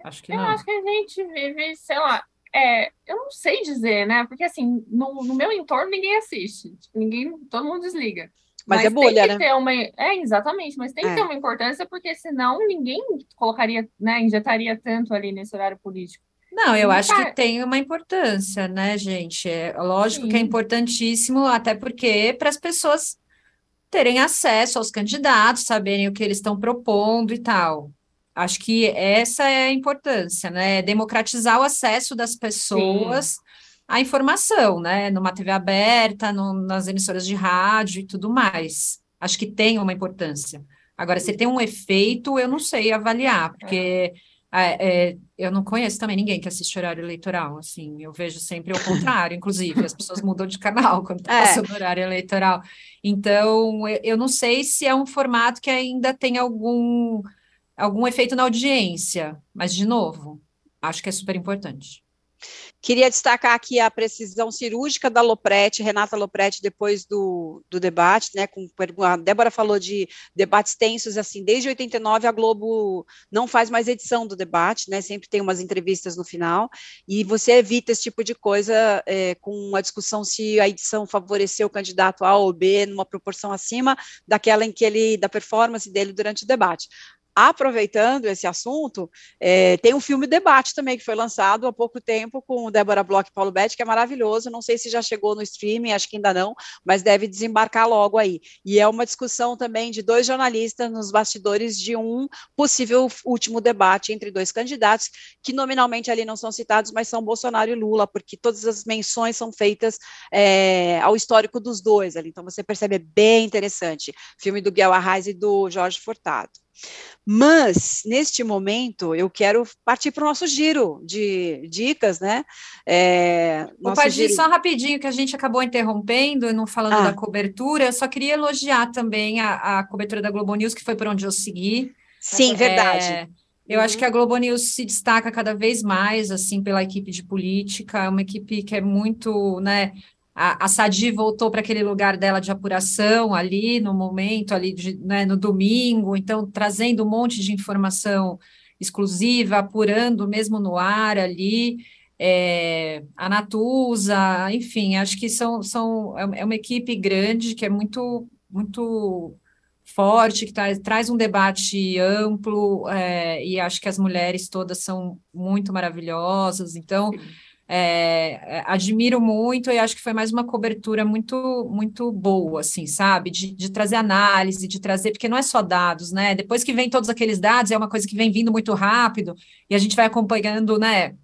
Speaker 3: Acho que não. Eu acho que a gente vive, sei lá, é, eu não sei dizer, né? Porque assim, no, no meu entorno ninguém assiste, tipo, ninguém, todo mundo desliga.
Speaker 1: Mas, mas é bolha,
Speaker 3: né? Ter uma, é, exatamente, mas tem é. que ter uma importância, porque senão ninguém colocaria, né, injetaria tanto ali nesse horário político.
Speaker 2: Não, eu acho que tem uma importância, né, gente? É lógico Sim. que é importantíssimo, até porque para as pessoas terem acesso aos candidatos, saberem o que eles estão propondo e tal. Acho que essa é a importância, né? Democratizar o acesso das pessoas Sim. À informação, né? Numa TV aberta, no, nas emissoras de rádio e tudo mais. Acho que tem uma importância. Agora, se tem um efeito, eu não sei avaliar, porque é, é, eu não conheço também ninguém que assiste horário eleitoral, assim, eu vejo sempre o contrário, inclusive, as pessoas mudam de canal quando está é. passando horário eleitoral. Então, eu, eu não sei se é um formato que ainda tem algum algum efeito na audiência, mas, de novo, acho que é super importante.
Speaker 1: Queria destacar aqui a precisão cirúrgica da Loprete, Renata Loprete, depois do, do debate, né, com, a Débora falou de debates tensos, assim, desde 89 a Globo não faz mais edição do debate, né, sempre tem umas entrevistas no final, e você evita esse tipo de coisa é, com a discussão se a edição favoreceu o candidato A ou B numa proporção acima daquela em que ele, da performance dele durante o debate aproveitando esse assunto, é, tem um filme debate também que foi lançado há pouco tempo com Débora Bloch e Paulo Betti, que é maravilhoso. Não sei se já chegou no streaming, acho que ainda não, mas deve desembarcar logo aí. E é uma discussão também de dois jornalistas nos bastidores de um possível último debate entre dois candidatos, que nominalmente ali não são citados, mas são Bolsonaro e Lula, porque todas as menções são feitas é, ao histórico dos dois ali. Então você percebe é bem interessante. Filme do Guel Arraes e do Jorge Furtado. Mas, neste momento, eu quero partir para o nosso giro de dicas, né?
Speaker 2: É, Opa, giro... só rapidinho, que a gente acabou interrompendo, não falando ah. da cobertura, eu só queria elogiar também a, a, cobertura da Globo News, que foi por onde eu segui.
Speaker 1: Sim, é, verdade.
Speaker 2: Eu uhum. acho que a Globo News se destaca cada vez mais, assim, pela equipe de política, é uma equipe que é muito, né, a, a Sadi voltou para aquele lugar dela de apuração ali no momento, ali de, né, no domingo, então trazendo um monte de informação exclusiva, apurando mesmo no ar ali, é, a Natuza, enfim, acho que são, são é, é uma equipe grande que é muito, muito forte, que traz, traz um debate amplo, é, e acho que as mulheres todas são muito maravilhosas, então. É, é, admiro muito e acho que foi mais uma cobertura muito muito boa, assim, sabe? De, de, trazer análise, de trazer, porque não é só dados, né? Depois que vem todos aqueles dados, é uma coisa que vem vindo muito rápido e a gente vai acompanhando, né?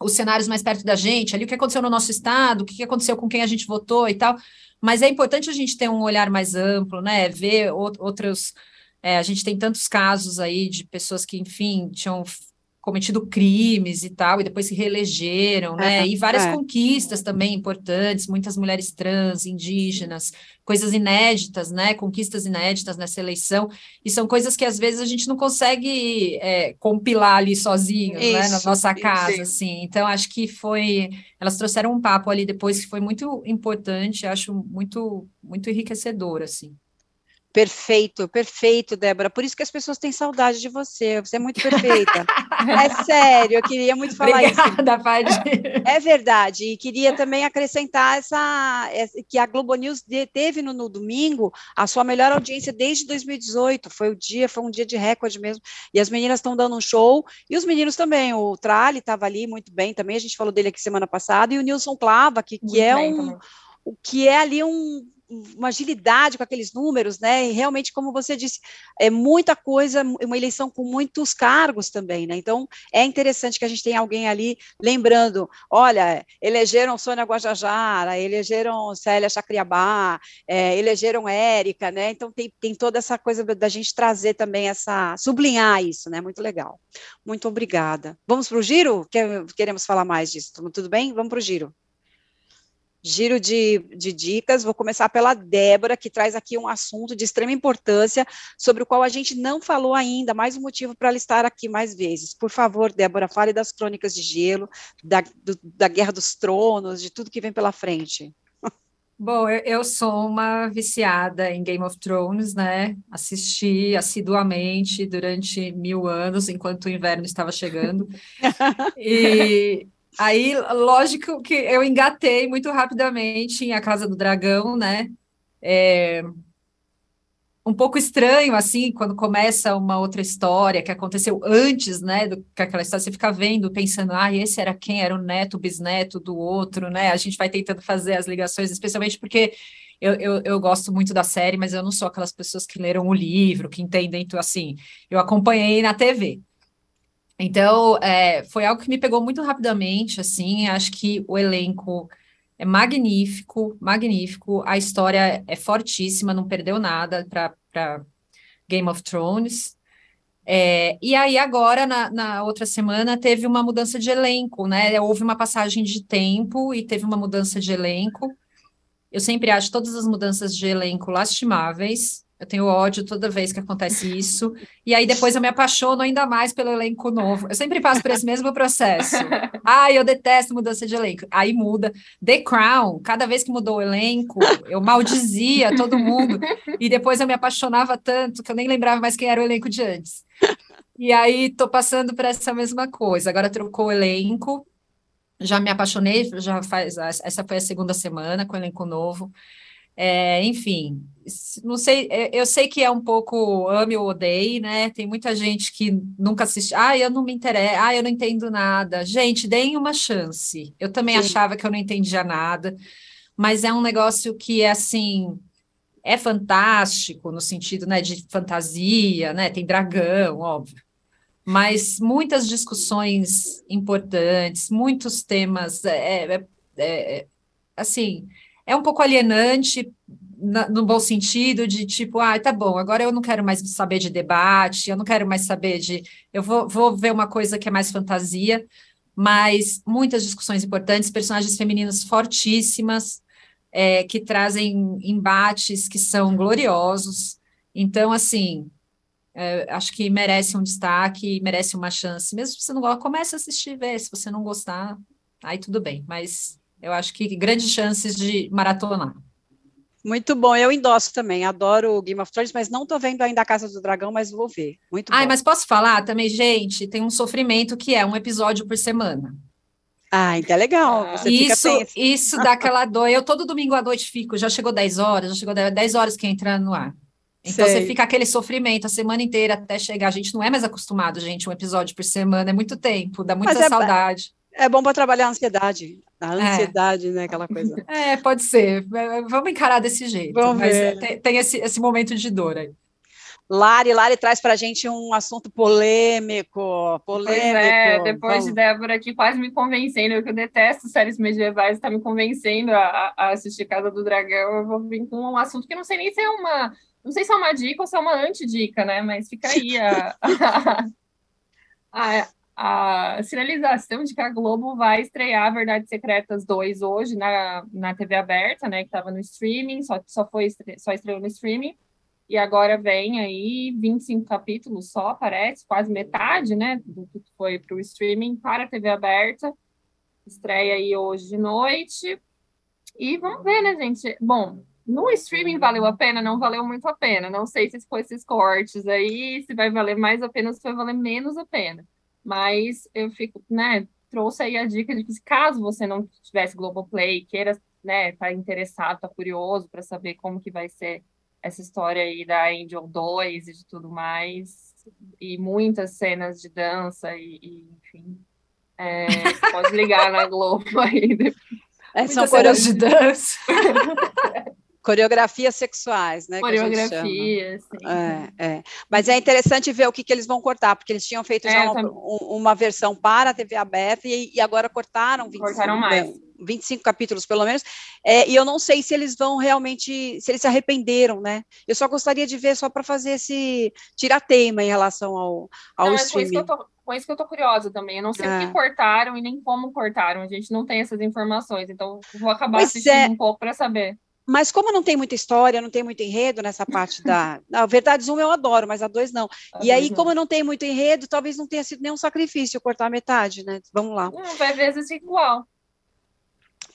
Speaker 2: Os cenários mais perto da gente, ali o que aconteceu no nosso estado, o que aconteceu com quem a gente votou e tal. Mas é importante a gente ter um olhar mais amplo, né? Ver outros. É, a gente tem tantos casos aí de pessoas que, enfim, tinham cometido crimes e tal, e depois se reelegeram, né? É, e várias é. conquistas também importantes, muitas mulheres trans, indígenas, coisas inéditas, né? Conquistas inéditas nessa eleição, e são coisas que às vezes a gente não consegue é, compilar ali sozinho, isso, né? Na nossa casa, isso. assim. Então, acho que foi. Elas trouxeram um papo ali depois que foi muito importante, acho muito, muito enriquecedor, assim.
Speaker 1: Perfeito, perfeito, Débora. Por isso que as pessoas têm saudade de você. Você é muito perfeita. é sério, eu queria muito falar
Speaker 2: Obrigada, isso. Padi.
Speaker 1: É verdade. E queria também acrescentar essa, que a Globo News teve no, no, domingo a sua melhor audiência desde 2018. Foi o dia, foi um dia de recorde mesmo. E as meninas estão dando um show e os meninos também. O Trali estava ali muito bem também. A gente falou dele aqui semana passada e o Nilson Clava, que, que é um o que é ali um, uma agilidade com aqueles números, né? E realmente, como você disse, é muita coisa, uma eleição com muitos cargos também, né? Então, é interessante que a gente tenha alguém ali lembrando, olha, elegeram Sônia Guajajara, elegeram Célia Chacriabá, é, elegeram Érica, né? Então, tem, tem toda essa coisa da gente trazer também essa, sublinhar isso, né? Muito legal. Muito obrigada. Vamos para o giro? Queremos falar mais disso, tudo bem? Vamos para o giro giro de, de dicas. Vou começar pela Débora, que traz aqui um assunto de extrema importância, sobre o qual a gente não falou ainda, mais um motivo para ela estar aqui mais vezes. Por favor, Débora, fale das crônicas de gelo, da, do, da Guerra dos Tronos, de tudo que vem pela frente.
Speaker 2: Bom, eu, sou uma viciada em Game of Thrones, né? Assisti assiduamente durante mil anos, enquanto o inverno estava chegando. e Aí, lógico que eu engatei muito rapidamente em A Casa do Dragão, né? É um pouco estranho, assim, quando começa uma outra história que aconteceu antes, né, do que aquela história, você fica vendo, pensando, ah, esse era quem? Era o neto, o bisneto do outro, né? A gente vai tentando fazer as ligações, especialmente porque eu, eu, eu, gosto muito da série, mas eu não sou aquelas pessoas que leram o livro, que entendem, então, assim, eu acompanhei na TV. Então, é, foi algo que me pegou muito rapidamente, assim, acho que o elenco é magnífico, magnífico, a história é fortíssima, não perdeu nada para Game of Thrones. É, e aí, agora, na, na, outra semana, teve uma mudança de elenco, né? Houve uma passagem de tempo e teve uma mudança de elenco. Eu sempre acho todas as mudanças de elenco lastimáveis, eu tenho ódio toda vez que acontece isso. E aí depois eu me apaixono ainda mais pelo elenco novo. Eu sempre passo por esse mesmo processo. Ah, eu detesto mudança de elenco. Aí muda. The Crown, cada vez que mudou o elenco, eu maldizia todo mundo. E depois eu me apaixonava tanto que eu nem lembrava mais quem era o elenco de antes. E aí tô passando por essa mesma coisa. Agora trocou o elenco. Já me apaixonei, já faz essa foi a segunda semana com o elenco novo. É, enfim, não sei, é, eu sei que é um pouco ame ou odeie, né? Tem muita gente que nunca assiste. Ah, eu não me interesso, ah, eu não entendo nada. Gente, deem uma chance. Eu também Sim. achava que eu não entendia nada, mas é um negócio que é assim, é fantástico no sentido, né, de fantasia, né? Tem dragão, óbvio. Mas muitas discussões importantes, muitos temas, é, é, é assim, é um pouco alienante na, no bom sentido de tipo, ah, tá bom, agora eu não quero mais saber de debate, eu não quero mais saber de. Eu vou, vou ver uma coisa que é mais fantasia, mas muitas discussões importantes, personagens femininos fortíssimas, é, que trazem embates que são gloriosos. Então, assim, é, acho que merece um destaque, merece uma chance. Mesmo se você não gosta, comece a assistir, ver. Se você não gostar, aí tudo bem. Mas eu acho que grandes chances de maratonar.
Speaker 1: Muito bom, eu endosso também, adoro o Game of Thrones, mas não estou vendo ainda a Casa do Dragão, mas vou ver. Muito
Speaker 2: Ai,
Speaker 1: bom.
Speaker 2: mas posso falar também, gente, tem um sofrimento que é um episódio por semana.
Speaker 1: Ah, então é legal.
Speaker 2: Você isso, isso dá aquela dor. Eu todo domingo à noite fico, já chegou 10 horas, já chegou 10 horas que entra no ar. Então Sei. você fica aquele sofrimento a semana inteira até chegar. A gente não é mais acostumado, gente, um episódio por semana, é muito tempo, dá muita é, saudade.
Speaker 1: É bom para trabalhar a ansiedade. A é. ansiedade, é. né? Aquela coisa.
Speaker 2: É, pode ser. É, vamos encarar desse jeito. Vamos mas ver. Tem, tem esse, esse momento de dor aí.
Speaker 1: Lari, Lari traz para a gente um assunto polêmico, polêmico. Pois
Speaker 3: é, depois Vamos. de Débora aqui quase me convencendo, que eu detesto séries medievais, está me convencendo a, a, assistir Casa do Dragão, eu vou vir com um assunto que não sei nem se é uma, não sei se é uma dica ou se é uma antidica, né, mas fica aí a, a, a sinalização de que a Globo vai estrear Verdades Secretas 2 hoje na, na TV aberta, né? Que estava no streaming, só, só foi só estreou no streaming. E agora vem aí 25 capítulos só, parece, quase metade, né? Do que foi para o streaming para a TV aberta. Estreia aí hoje de noite. E vamos ver, né, gente? Bom, no streaming valeu a pena? Não valeu muito a pena. Não sei se com esses cortes aí, se vai valer mais a pena ou se vai valer menos a pena. Mas eu fico, né, trouxe aí a dica de que caso você não tivesse Globoplay, queira, né, tá interessado, tá curioso para saber como que vai ser essa história aí da Angel 2 e de tudo mais, e muitas cenas de dança e, e enfim, é, pode ligar na Globo aí.
Speaker 1: É, são cenas de dança. Coreografias sexuais, né?
Speaker 3: Coreografias, sim.
Speaker 1: É, é. Mas é interessante ver o que, que eles vão cortar, porque eles tinham feito é, já uma, uma, versão para a TV aberta e, e agora cortaram 25,
Speaker 3: cortaram mais.
Speaker 1: 25 capítulos, pelo menos, é, e eu não sei se eles vão realmente, se eles se arrependeram, né? Eu só gostaria de ver só para fazer esse tirar-teima em relação ao, ao não, streaming.
Speaker 3: É com isso que eu tô curiosa também. Eu não sei é. o que é. cortaram e nem como cortaram. A gente não tem essas informações, então vou acabar pois assistindo é. um pouco para saber.
Speaker 1: Mas como não tem muita história, não tem muito enredo nessa parte da. Não, Verdades 1 eu adoro, mas a 2 não. E aí, como não tem muito enredo, talvez não tenha sido nenhum sacrifício cortar metade, né? Vamos lá.
Speaker 3: Não, vai vezes igual.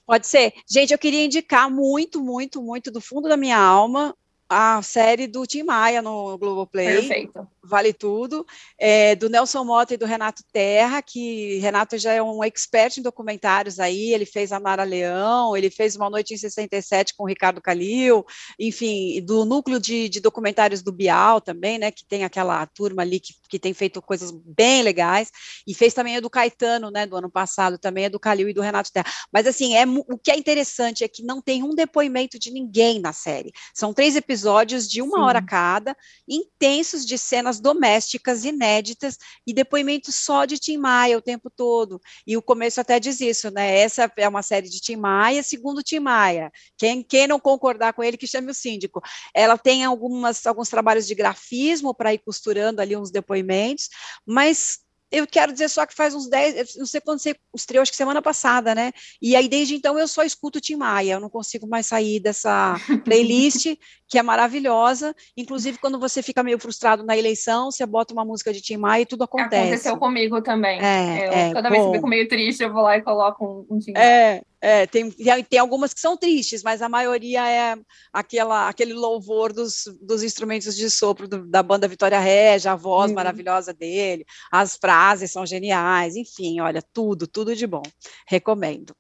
Speaker 1: Pode ser. Gente, eu queria indicar muito, muito, muito do fundo da minha alma a série do Tim Maia no Globoplay.
Speaker 3: Perfeito.
Speaker 1: Vale tudo. É, do Nelson Mota e do Renato Terra, que Renato já é um expert em documentários aí, ele fez a Mara Leão, ele fez Uma Noite em 67 com o Ricardo Calil, enfim, do núcleo de, de documentários do Bial também, né, que tem aquela turma ali que, que tem feito coisas bem legais, e fez também a do Caetano, né, do ano passado, também é do Calil e do Renato Terra. Mas, assim, é, o que é interessante é que não tem um depoimento de ninguém na série. São três episódios episódios de uma Sim. hora cada, intensos de cenas domésticas inéditas e depoimentos só de Tim Maia o tempo todo. E o começo até diz isso, né? Essa é uma série de Tim Maia, segundo Tim Maia. Quem, quem não concordar com ele, que chame o síndico. Ela tem algumas, alguns trabalhos de grafismo para ir costurando ali uns depoimentos, mas eu quero dizer só que faz uns 10, não sei quando você estreou, acho que semana passada, né? E aí, desde então, eu só escuto Tim Maia, eu não consigo mais sair dessa playlist, que é maravilhosa. Inclusive, quando você fica meio frustrado na eleição, você bota uma música de Tim Maia e tudo acontece.
Speaker 3: Aconteceu comigo também. É, eu, é, toda bom. vez que eu fico meio triste, eu vou lá e coloco um, um Tim
Speaker 1: Maia. É, é, tem, tem algumas que são tristes, mas a maioria é aquela, aquele louvor dos, dos instrumentos de sopro do, da banda Vitória Regia, a voz uhum. maravilhosa dele, as frases são geniais, enfim, olha, tudo, tudo de bom. Recomendo.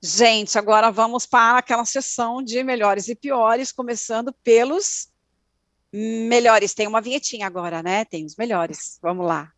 Speaker 1: Gente, agora vamos para aquela sessão de melhores e piores, começando pelos melhores. Tem uma vinhetinha agora, né? Tem os melhores. Vamos lá.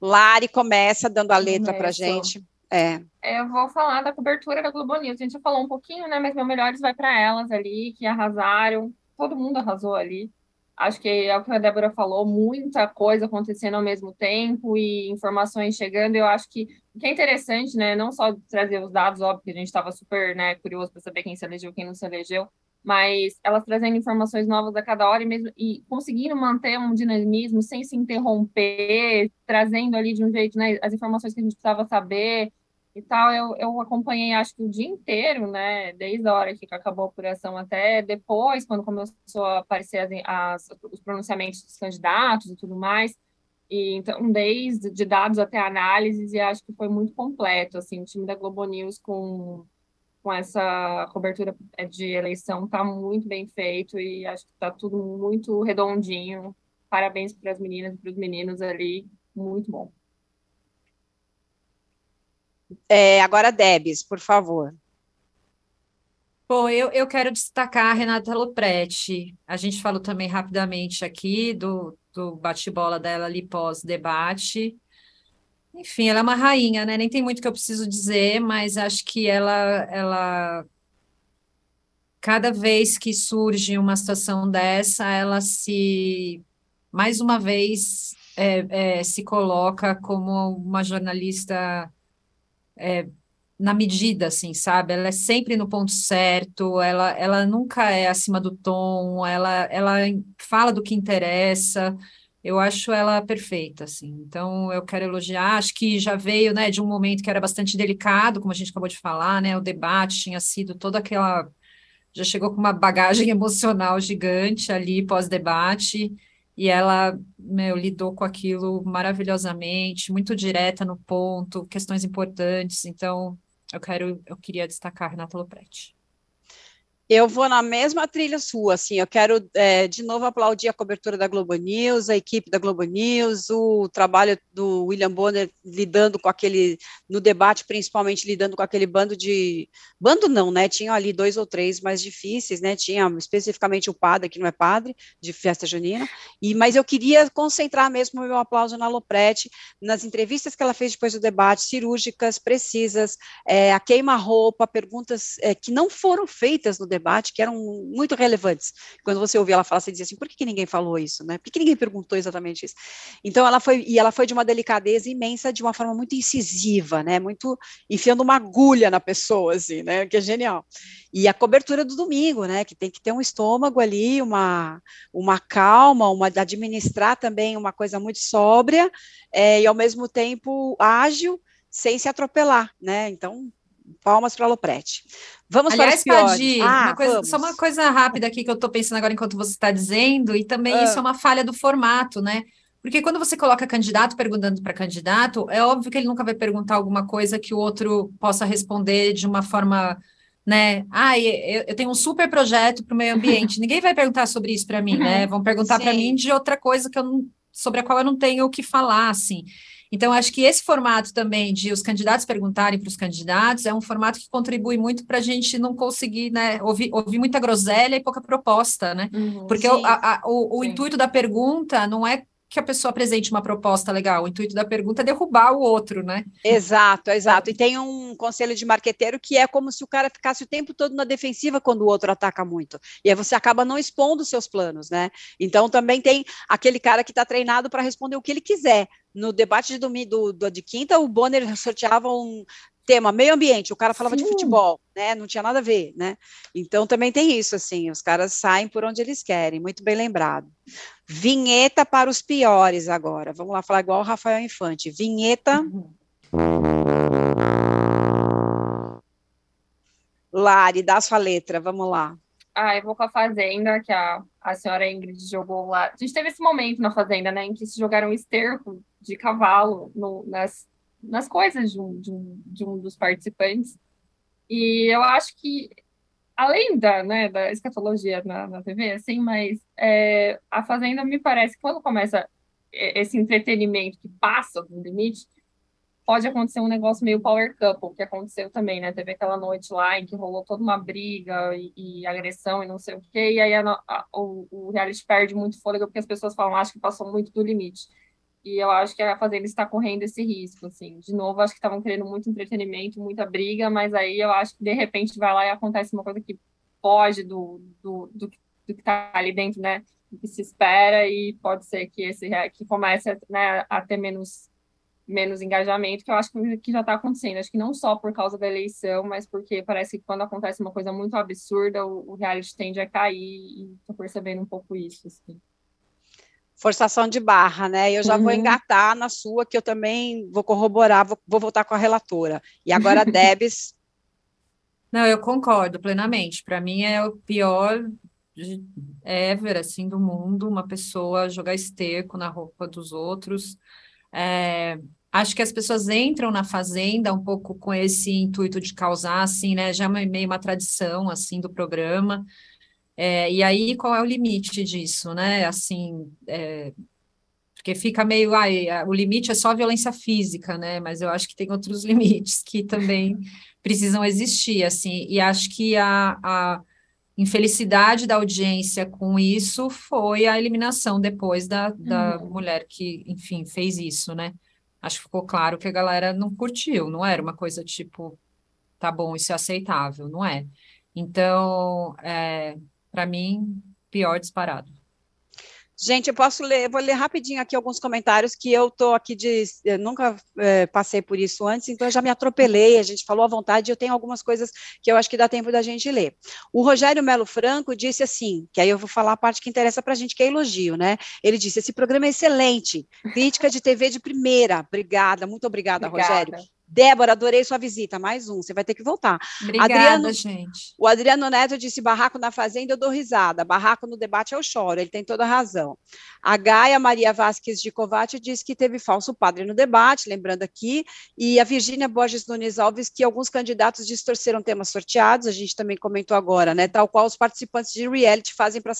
Speaker 1: Lari começa dando a letra para gente. É.
Speaker 3: Eu vou falar da cobertura da Globo News. A gente já falou um pouquinho, né? Mas meu melhores vai para elas ali, que arrasaram. Todo mundo arrasou ali. Acho que é o que a Débora falou, muita coisa acontecendo ao mesmo tempo e informações chegando. Eu acho que o que é interessante, né? Não só trazer os dados, óbvio que a gente estava super né, curioso para saber quem se elegeu, quem não se elegeu, mas elas trazendo informações novas a cada hora e, mesmo, e conseguindo manter um dinamismo sem se interromper, trazendo ali de um jeito né, as informações que a gente precisava saber e tal. Eu, eu acompanhei, acho que o dia inteiro, né, desde a hora que acabou a apuração até depois, quando começou a aparecer as, as, os pronunciamentos dos candidatos e tudo mais. E, então, desde de dados até análises, e acho que foi muito completo, assim, o time da Globo News com com essa cobertura de eleição está muito bem feito e acho que está tudo muito redondinho. Parabéns para as meninas e para os meninos ali, muito bom.
Speaker 1: É, agora, Debs, por favor.
Speaker 2: Bom, eu, eu quero destacar a Renata Lopretti. A gente falou também rapidamente aqui do, do bate-bola dela ali pós-debate. Enfim, ela é uma rainha, né? Nem tem muito que eu preciso dizer, mas acho que ela, ela cada vez que surge uma situação dessa, ela se, mais uma vez, é, é, se coloca como uma jornalista é, na medida, assim, sabe? Ela é sempre no ponto certo, ela, ela nunca é acima do tom, ela, ela fala do que interessa, eu acho ela perfeita, assim. Então, eu quero elogiar. Acho que já veio, né, de um momento que era bastante delicado, como a gente acabou de falar, né? O debate tinha sido toda aquela. Já chegou com uma bagagem emocional gigante ali pós-debate, e ela, meu, lidou com aquilo maravilhosamente, muito direta no ponto, questões importantes. Então, eu quero, eu queria destacar Renata Lopretti.
Speaker 1: Eu vou na mesma trilha sua, assim, eu quero é, de novo aplaudir a cobertura da Globo News, a equipe da Globo News, o trabalho do William Bonner lidando com aquele, no debate principalmente lidando com aquele bando de, bando não, né, tinham ali dois ou três mais difíceis, né, tinha especificamente o padre, que não é padre, de festa junina, e, mas eu queria concentrar mesmo o meu aplauso na Loprete, nas entrevistas que ela fez depois do debate, cirúrgicas, precisas, é, a queima-roupa, perguntas é, que não foram feitas no debate, debate que eram muito relevantes. Quando você ouvia ela falar, você dizia assim, por que, que ninguém falou isso, né? Por que, ninguém perguntou exatamente isso? Então ela foi, e ela foi de uma delicadeza imensa, de uma forma muito incisiva, né? Muito enfiando uma agulha na pessoa, assim, né? Que é genial. E a cobertura do domingo, né? Que tem que ter um estômago ali, uma, uma calma, uma administrar também uma coisa muito sóbria é, e ao mesmo tempo ágil, sem se atropelar, né? Então palmas para Loprete. Vamos
Speaker 2: Aliás,
Speaker 1: para
Speaker 2: os piores. Ah, uma coisa, só uma coisa rápida aqui que eu estou pensando agora enquanto você está dizendo, e também ah. isso é uma falha do formato, né? Porque quando você coloca candidato perguntando para candidato, é óbvio que ele nunca vai perguntar alguma coisa que o outro possa responder de uma forma, né? Ah, eu, eu tenho um super projeto para o meio ambiente. Ninguém vai perguntar sobre isso para mim, né? Vão perguntar para mim de outra coisa que eu não, sobre a qual eu não tenho o que falar, assim. Então, acho que esse formato também de os candidatos perguntarem para os candidatos é um formato que contribui muito para a gente não conseguir, né, ouvir, ouvir muita groselha e pouca proposta, né? Uhum, Porque sim, o, a, o, o intuito da pergunta não é que a pessoa apresente uma proposta legal. O intuito da pergunta é derrubar o outro, né?
Speaker 1: Exato, exato. E tem um conselho de marqueteiro que é como se o cara ficasse o tempo todo na defensiva quando o outro ataca muito. E aí você acaba não expondo os seus planos, né? Então também tem aquele cara que está treinado para responder o que ele quiser. No debate de domingo do, do, de quinta, o Bonner sorteava um tema meio ambiente, o cara falava Sim. de futebol, né? Não tinha nada a ver, né? Então também tem isso, assim, os caras saem por onde eles querem, muito bem lembrado. Vinheta para os piores agora. Vamos lá falar igual o Rafael Infante. Vinheta. Uhum. Lari, dá a sua letra, vamos lá.
Speaker 3: Ah, eu vou com a Fazenda, que a, a senhora Ingrid jogou lá. A gente teve esse momento na Fazenda, né, em que se jogaram esterco de cavalo no, nas nas coisas de um, de um, de um dos participantes. E eu acho que, além da, né, da escatologia na, na TV, assim, mas é, a Fazenda me parece que quando começa esse entretenimento que passa do limite, pode acontecer um negócio meio power couple, que aconteceu também, né? Teve aquela noite lá em que rolou toda uma briga e, e agressão e não sei o quê, e aí a, a, o, o reality perde muito fôlego porque as pessoas falam, acho que passou muito do limite. E eu acho que a Fazenda está correndo esse risco, assim. De novo, acho que estavam querendo muito entretenimento, muita briga, mas aí eu acho que de repente vai lá e acontece uma coisa que foge do, do, do, do que está ali dentro, né? Do que se espera, e pode ser que esse que comece né, a ter menos, menos engajamento, que eu acho que já está acontecendo. Acho que não só por causa da eleição, mas porque parece que quando acontece uma coisa muito absurda, o, o reality tende a cair, e estou percebendo um pouco isso, assim
Speaker 1: forçação de barra, né? Eu já uhum. vou engatar na sua, que eu também vou corroborar, vou, vou voltar com a relatora. E agora, Debs.
Speaker 2: Não, eu concordo plenamente. Para mim é o pior ever, assim, do mundo, uma pessoa jogar esterco na roupa dos outros. É, acho que as pessoas entram na fazenda um pouco com esse intuito de causar, assim, né? Já é meio uma tradição, assim, do programa. É, e aí, qual é o limite disso, né? Assim, é, porque fica meio, ai, o limite é só violência física, né? Mas eu acho que tem outros limites que também precisam existir, assim, e acho que a, a infelicidade da audiência com isso foi a eliminação depois da, da uhum. mulher que, enfim, fez isso, né? Acho que ficou claro que a galera não curtiu, não era uma coisa tipo, tá bom, isso é aceitável, não é? Então, é, para mim, pior disparado.
Speaker 1: Gente, eu posso ler, vou ler rapidinho aqui alguns comentários que eu tô aqui de, eu nunca é, passei por isso antes, então eu já me atropelei, a gente falou à vontade, eu tenho algumas coisas que eu acho que dá tempo da gente ler. O Rogério Melo Franco disse assim, que aí eu vou falar a parte que interessa para a gente, que é elogio, né? Ele disse, esse programa é excelente, crítica de TV de primeira, obrigada, muito obrigada, obrigada. Rogério. Débora, adorei sua visita. Mais um, você vai ter que voltar.
Speaker 2: Obrigada, Adriano, gente.
Speaker 1: O Adriano Neto disse: barraco na fazenda, eu dou risada. Barraco no debate, eu choro. Ele tem toda a razão. A Gaia Maria Vasques de Covati disse que teve falso padre no debate, lembrando aqui. E a Virgínia Borges Nunes Alves, que alguns candidatos distorceram temas sorteados, a gente também comentou agora, né? Tal qual os participantes de reality fazem para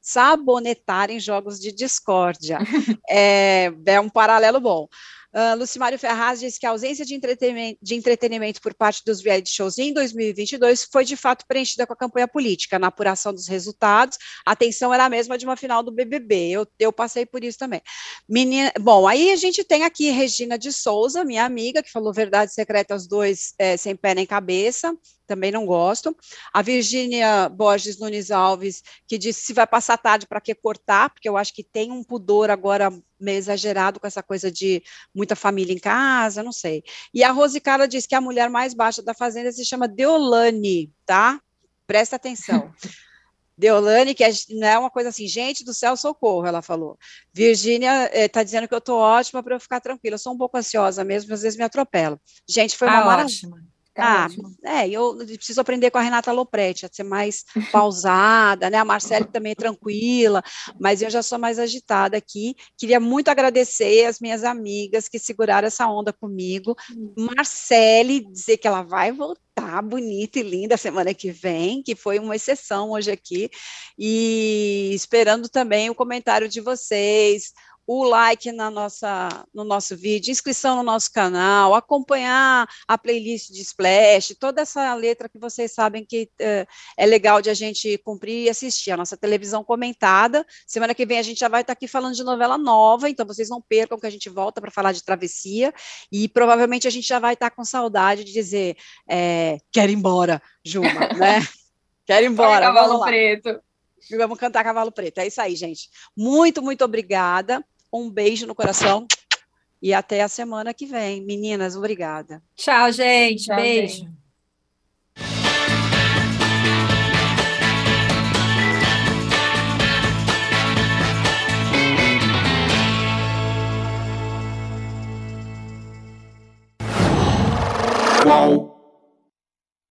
Speaker 1: sabonetarem jogos de discórdia. é, é um paralelo bom. Uh, Lucimário Ferraz diz que a ausência de entretenimento, de entretenimento, por parte dos reality shows em 2022 foi de fato preenchida com a campanha política. Na apuração dos resultados, a atenção era a mesma de uma final do BBB. Eu, eu passei por isso também. Menina, bom, aí a gente tem aqui Regina de Souza, minha amiga, que falou verdade secreta aos dois é, sem pé nem cabeça também não gosto. A Virgínia Borges Nunes Alves, que disse se vai passar tarde, para que cortar? Porque eu acho que tem um pudor agora meio exagerado com essa coisa de muita família em casa, não sei. E a Rose Carla diz que a mulher mais baixa da fazenda se chama Deolane, tá? Presta atenção. Deolane, que é, não é uma coisa assim, gente do céu, socorro, ela falou. Virgínia está eh, dizendo que eu estou ótima para eu ficar tranquila. Eu sou um pouco ansiosa mesmo, às vezes me atropelo. Gente, foi uma ah, maravilha. Ah, é, eu preciso aprender com a Renata Lopretti, a ser mais pausada, né? A Marcele também é tranquila, mas eu já sou mais agitada aqui. Queria muito agradecer as minhas amigas que seguraram essa onda comigo. Marcele, dizer que ela vai voltar bonita e linda semana que vem, que foi uma exceção hoje aqui, e esperando também o comentário de vocês, o like na nossa, no nosso vídeo, inscrição no nosso canal, acompanhar a playlist de Splash, toda essa letra que vocês sabem que é, é legal de a gente cumprir e assistir, a nossa televisão comentada. Semana que vem a gente já vai estar aqui falando de novela nova, então vocês não percam que a gente volta para falar de travessia, e provavelmente a gente já vai estar com saudade de dizer, é, quero ir embora, Juma, né? Quero ir embora.
Speaker 3: Cavalo Preto.
Speaker 1: Vamos cantar Cavalo Preto. É isso aí, gente. Muito, muito obrigada. Um beijo no coração e até a semana que vem. Meninas, obrigada.
Speaker 2: Tchau, gente. Tchau, beijo. Gente.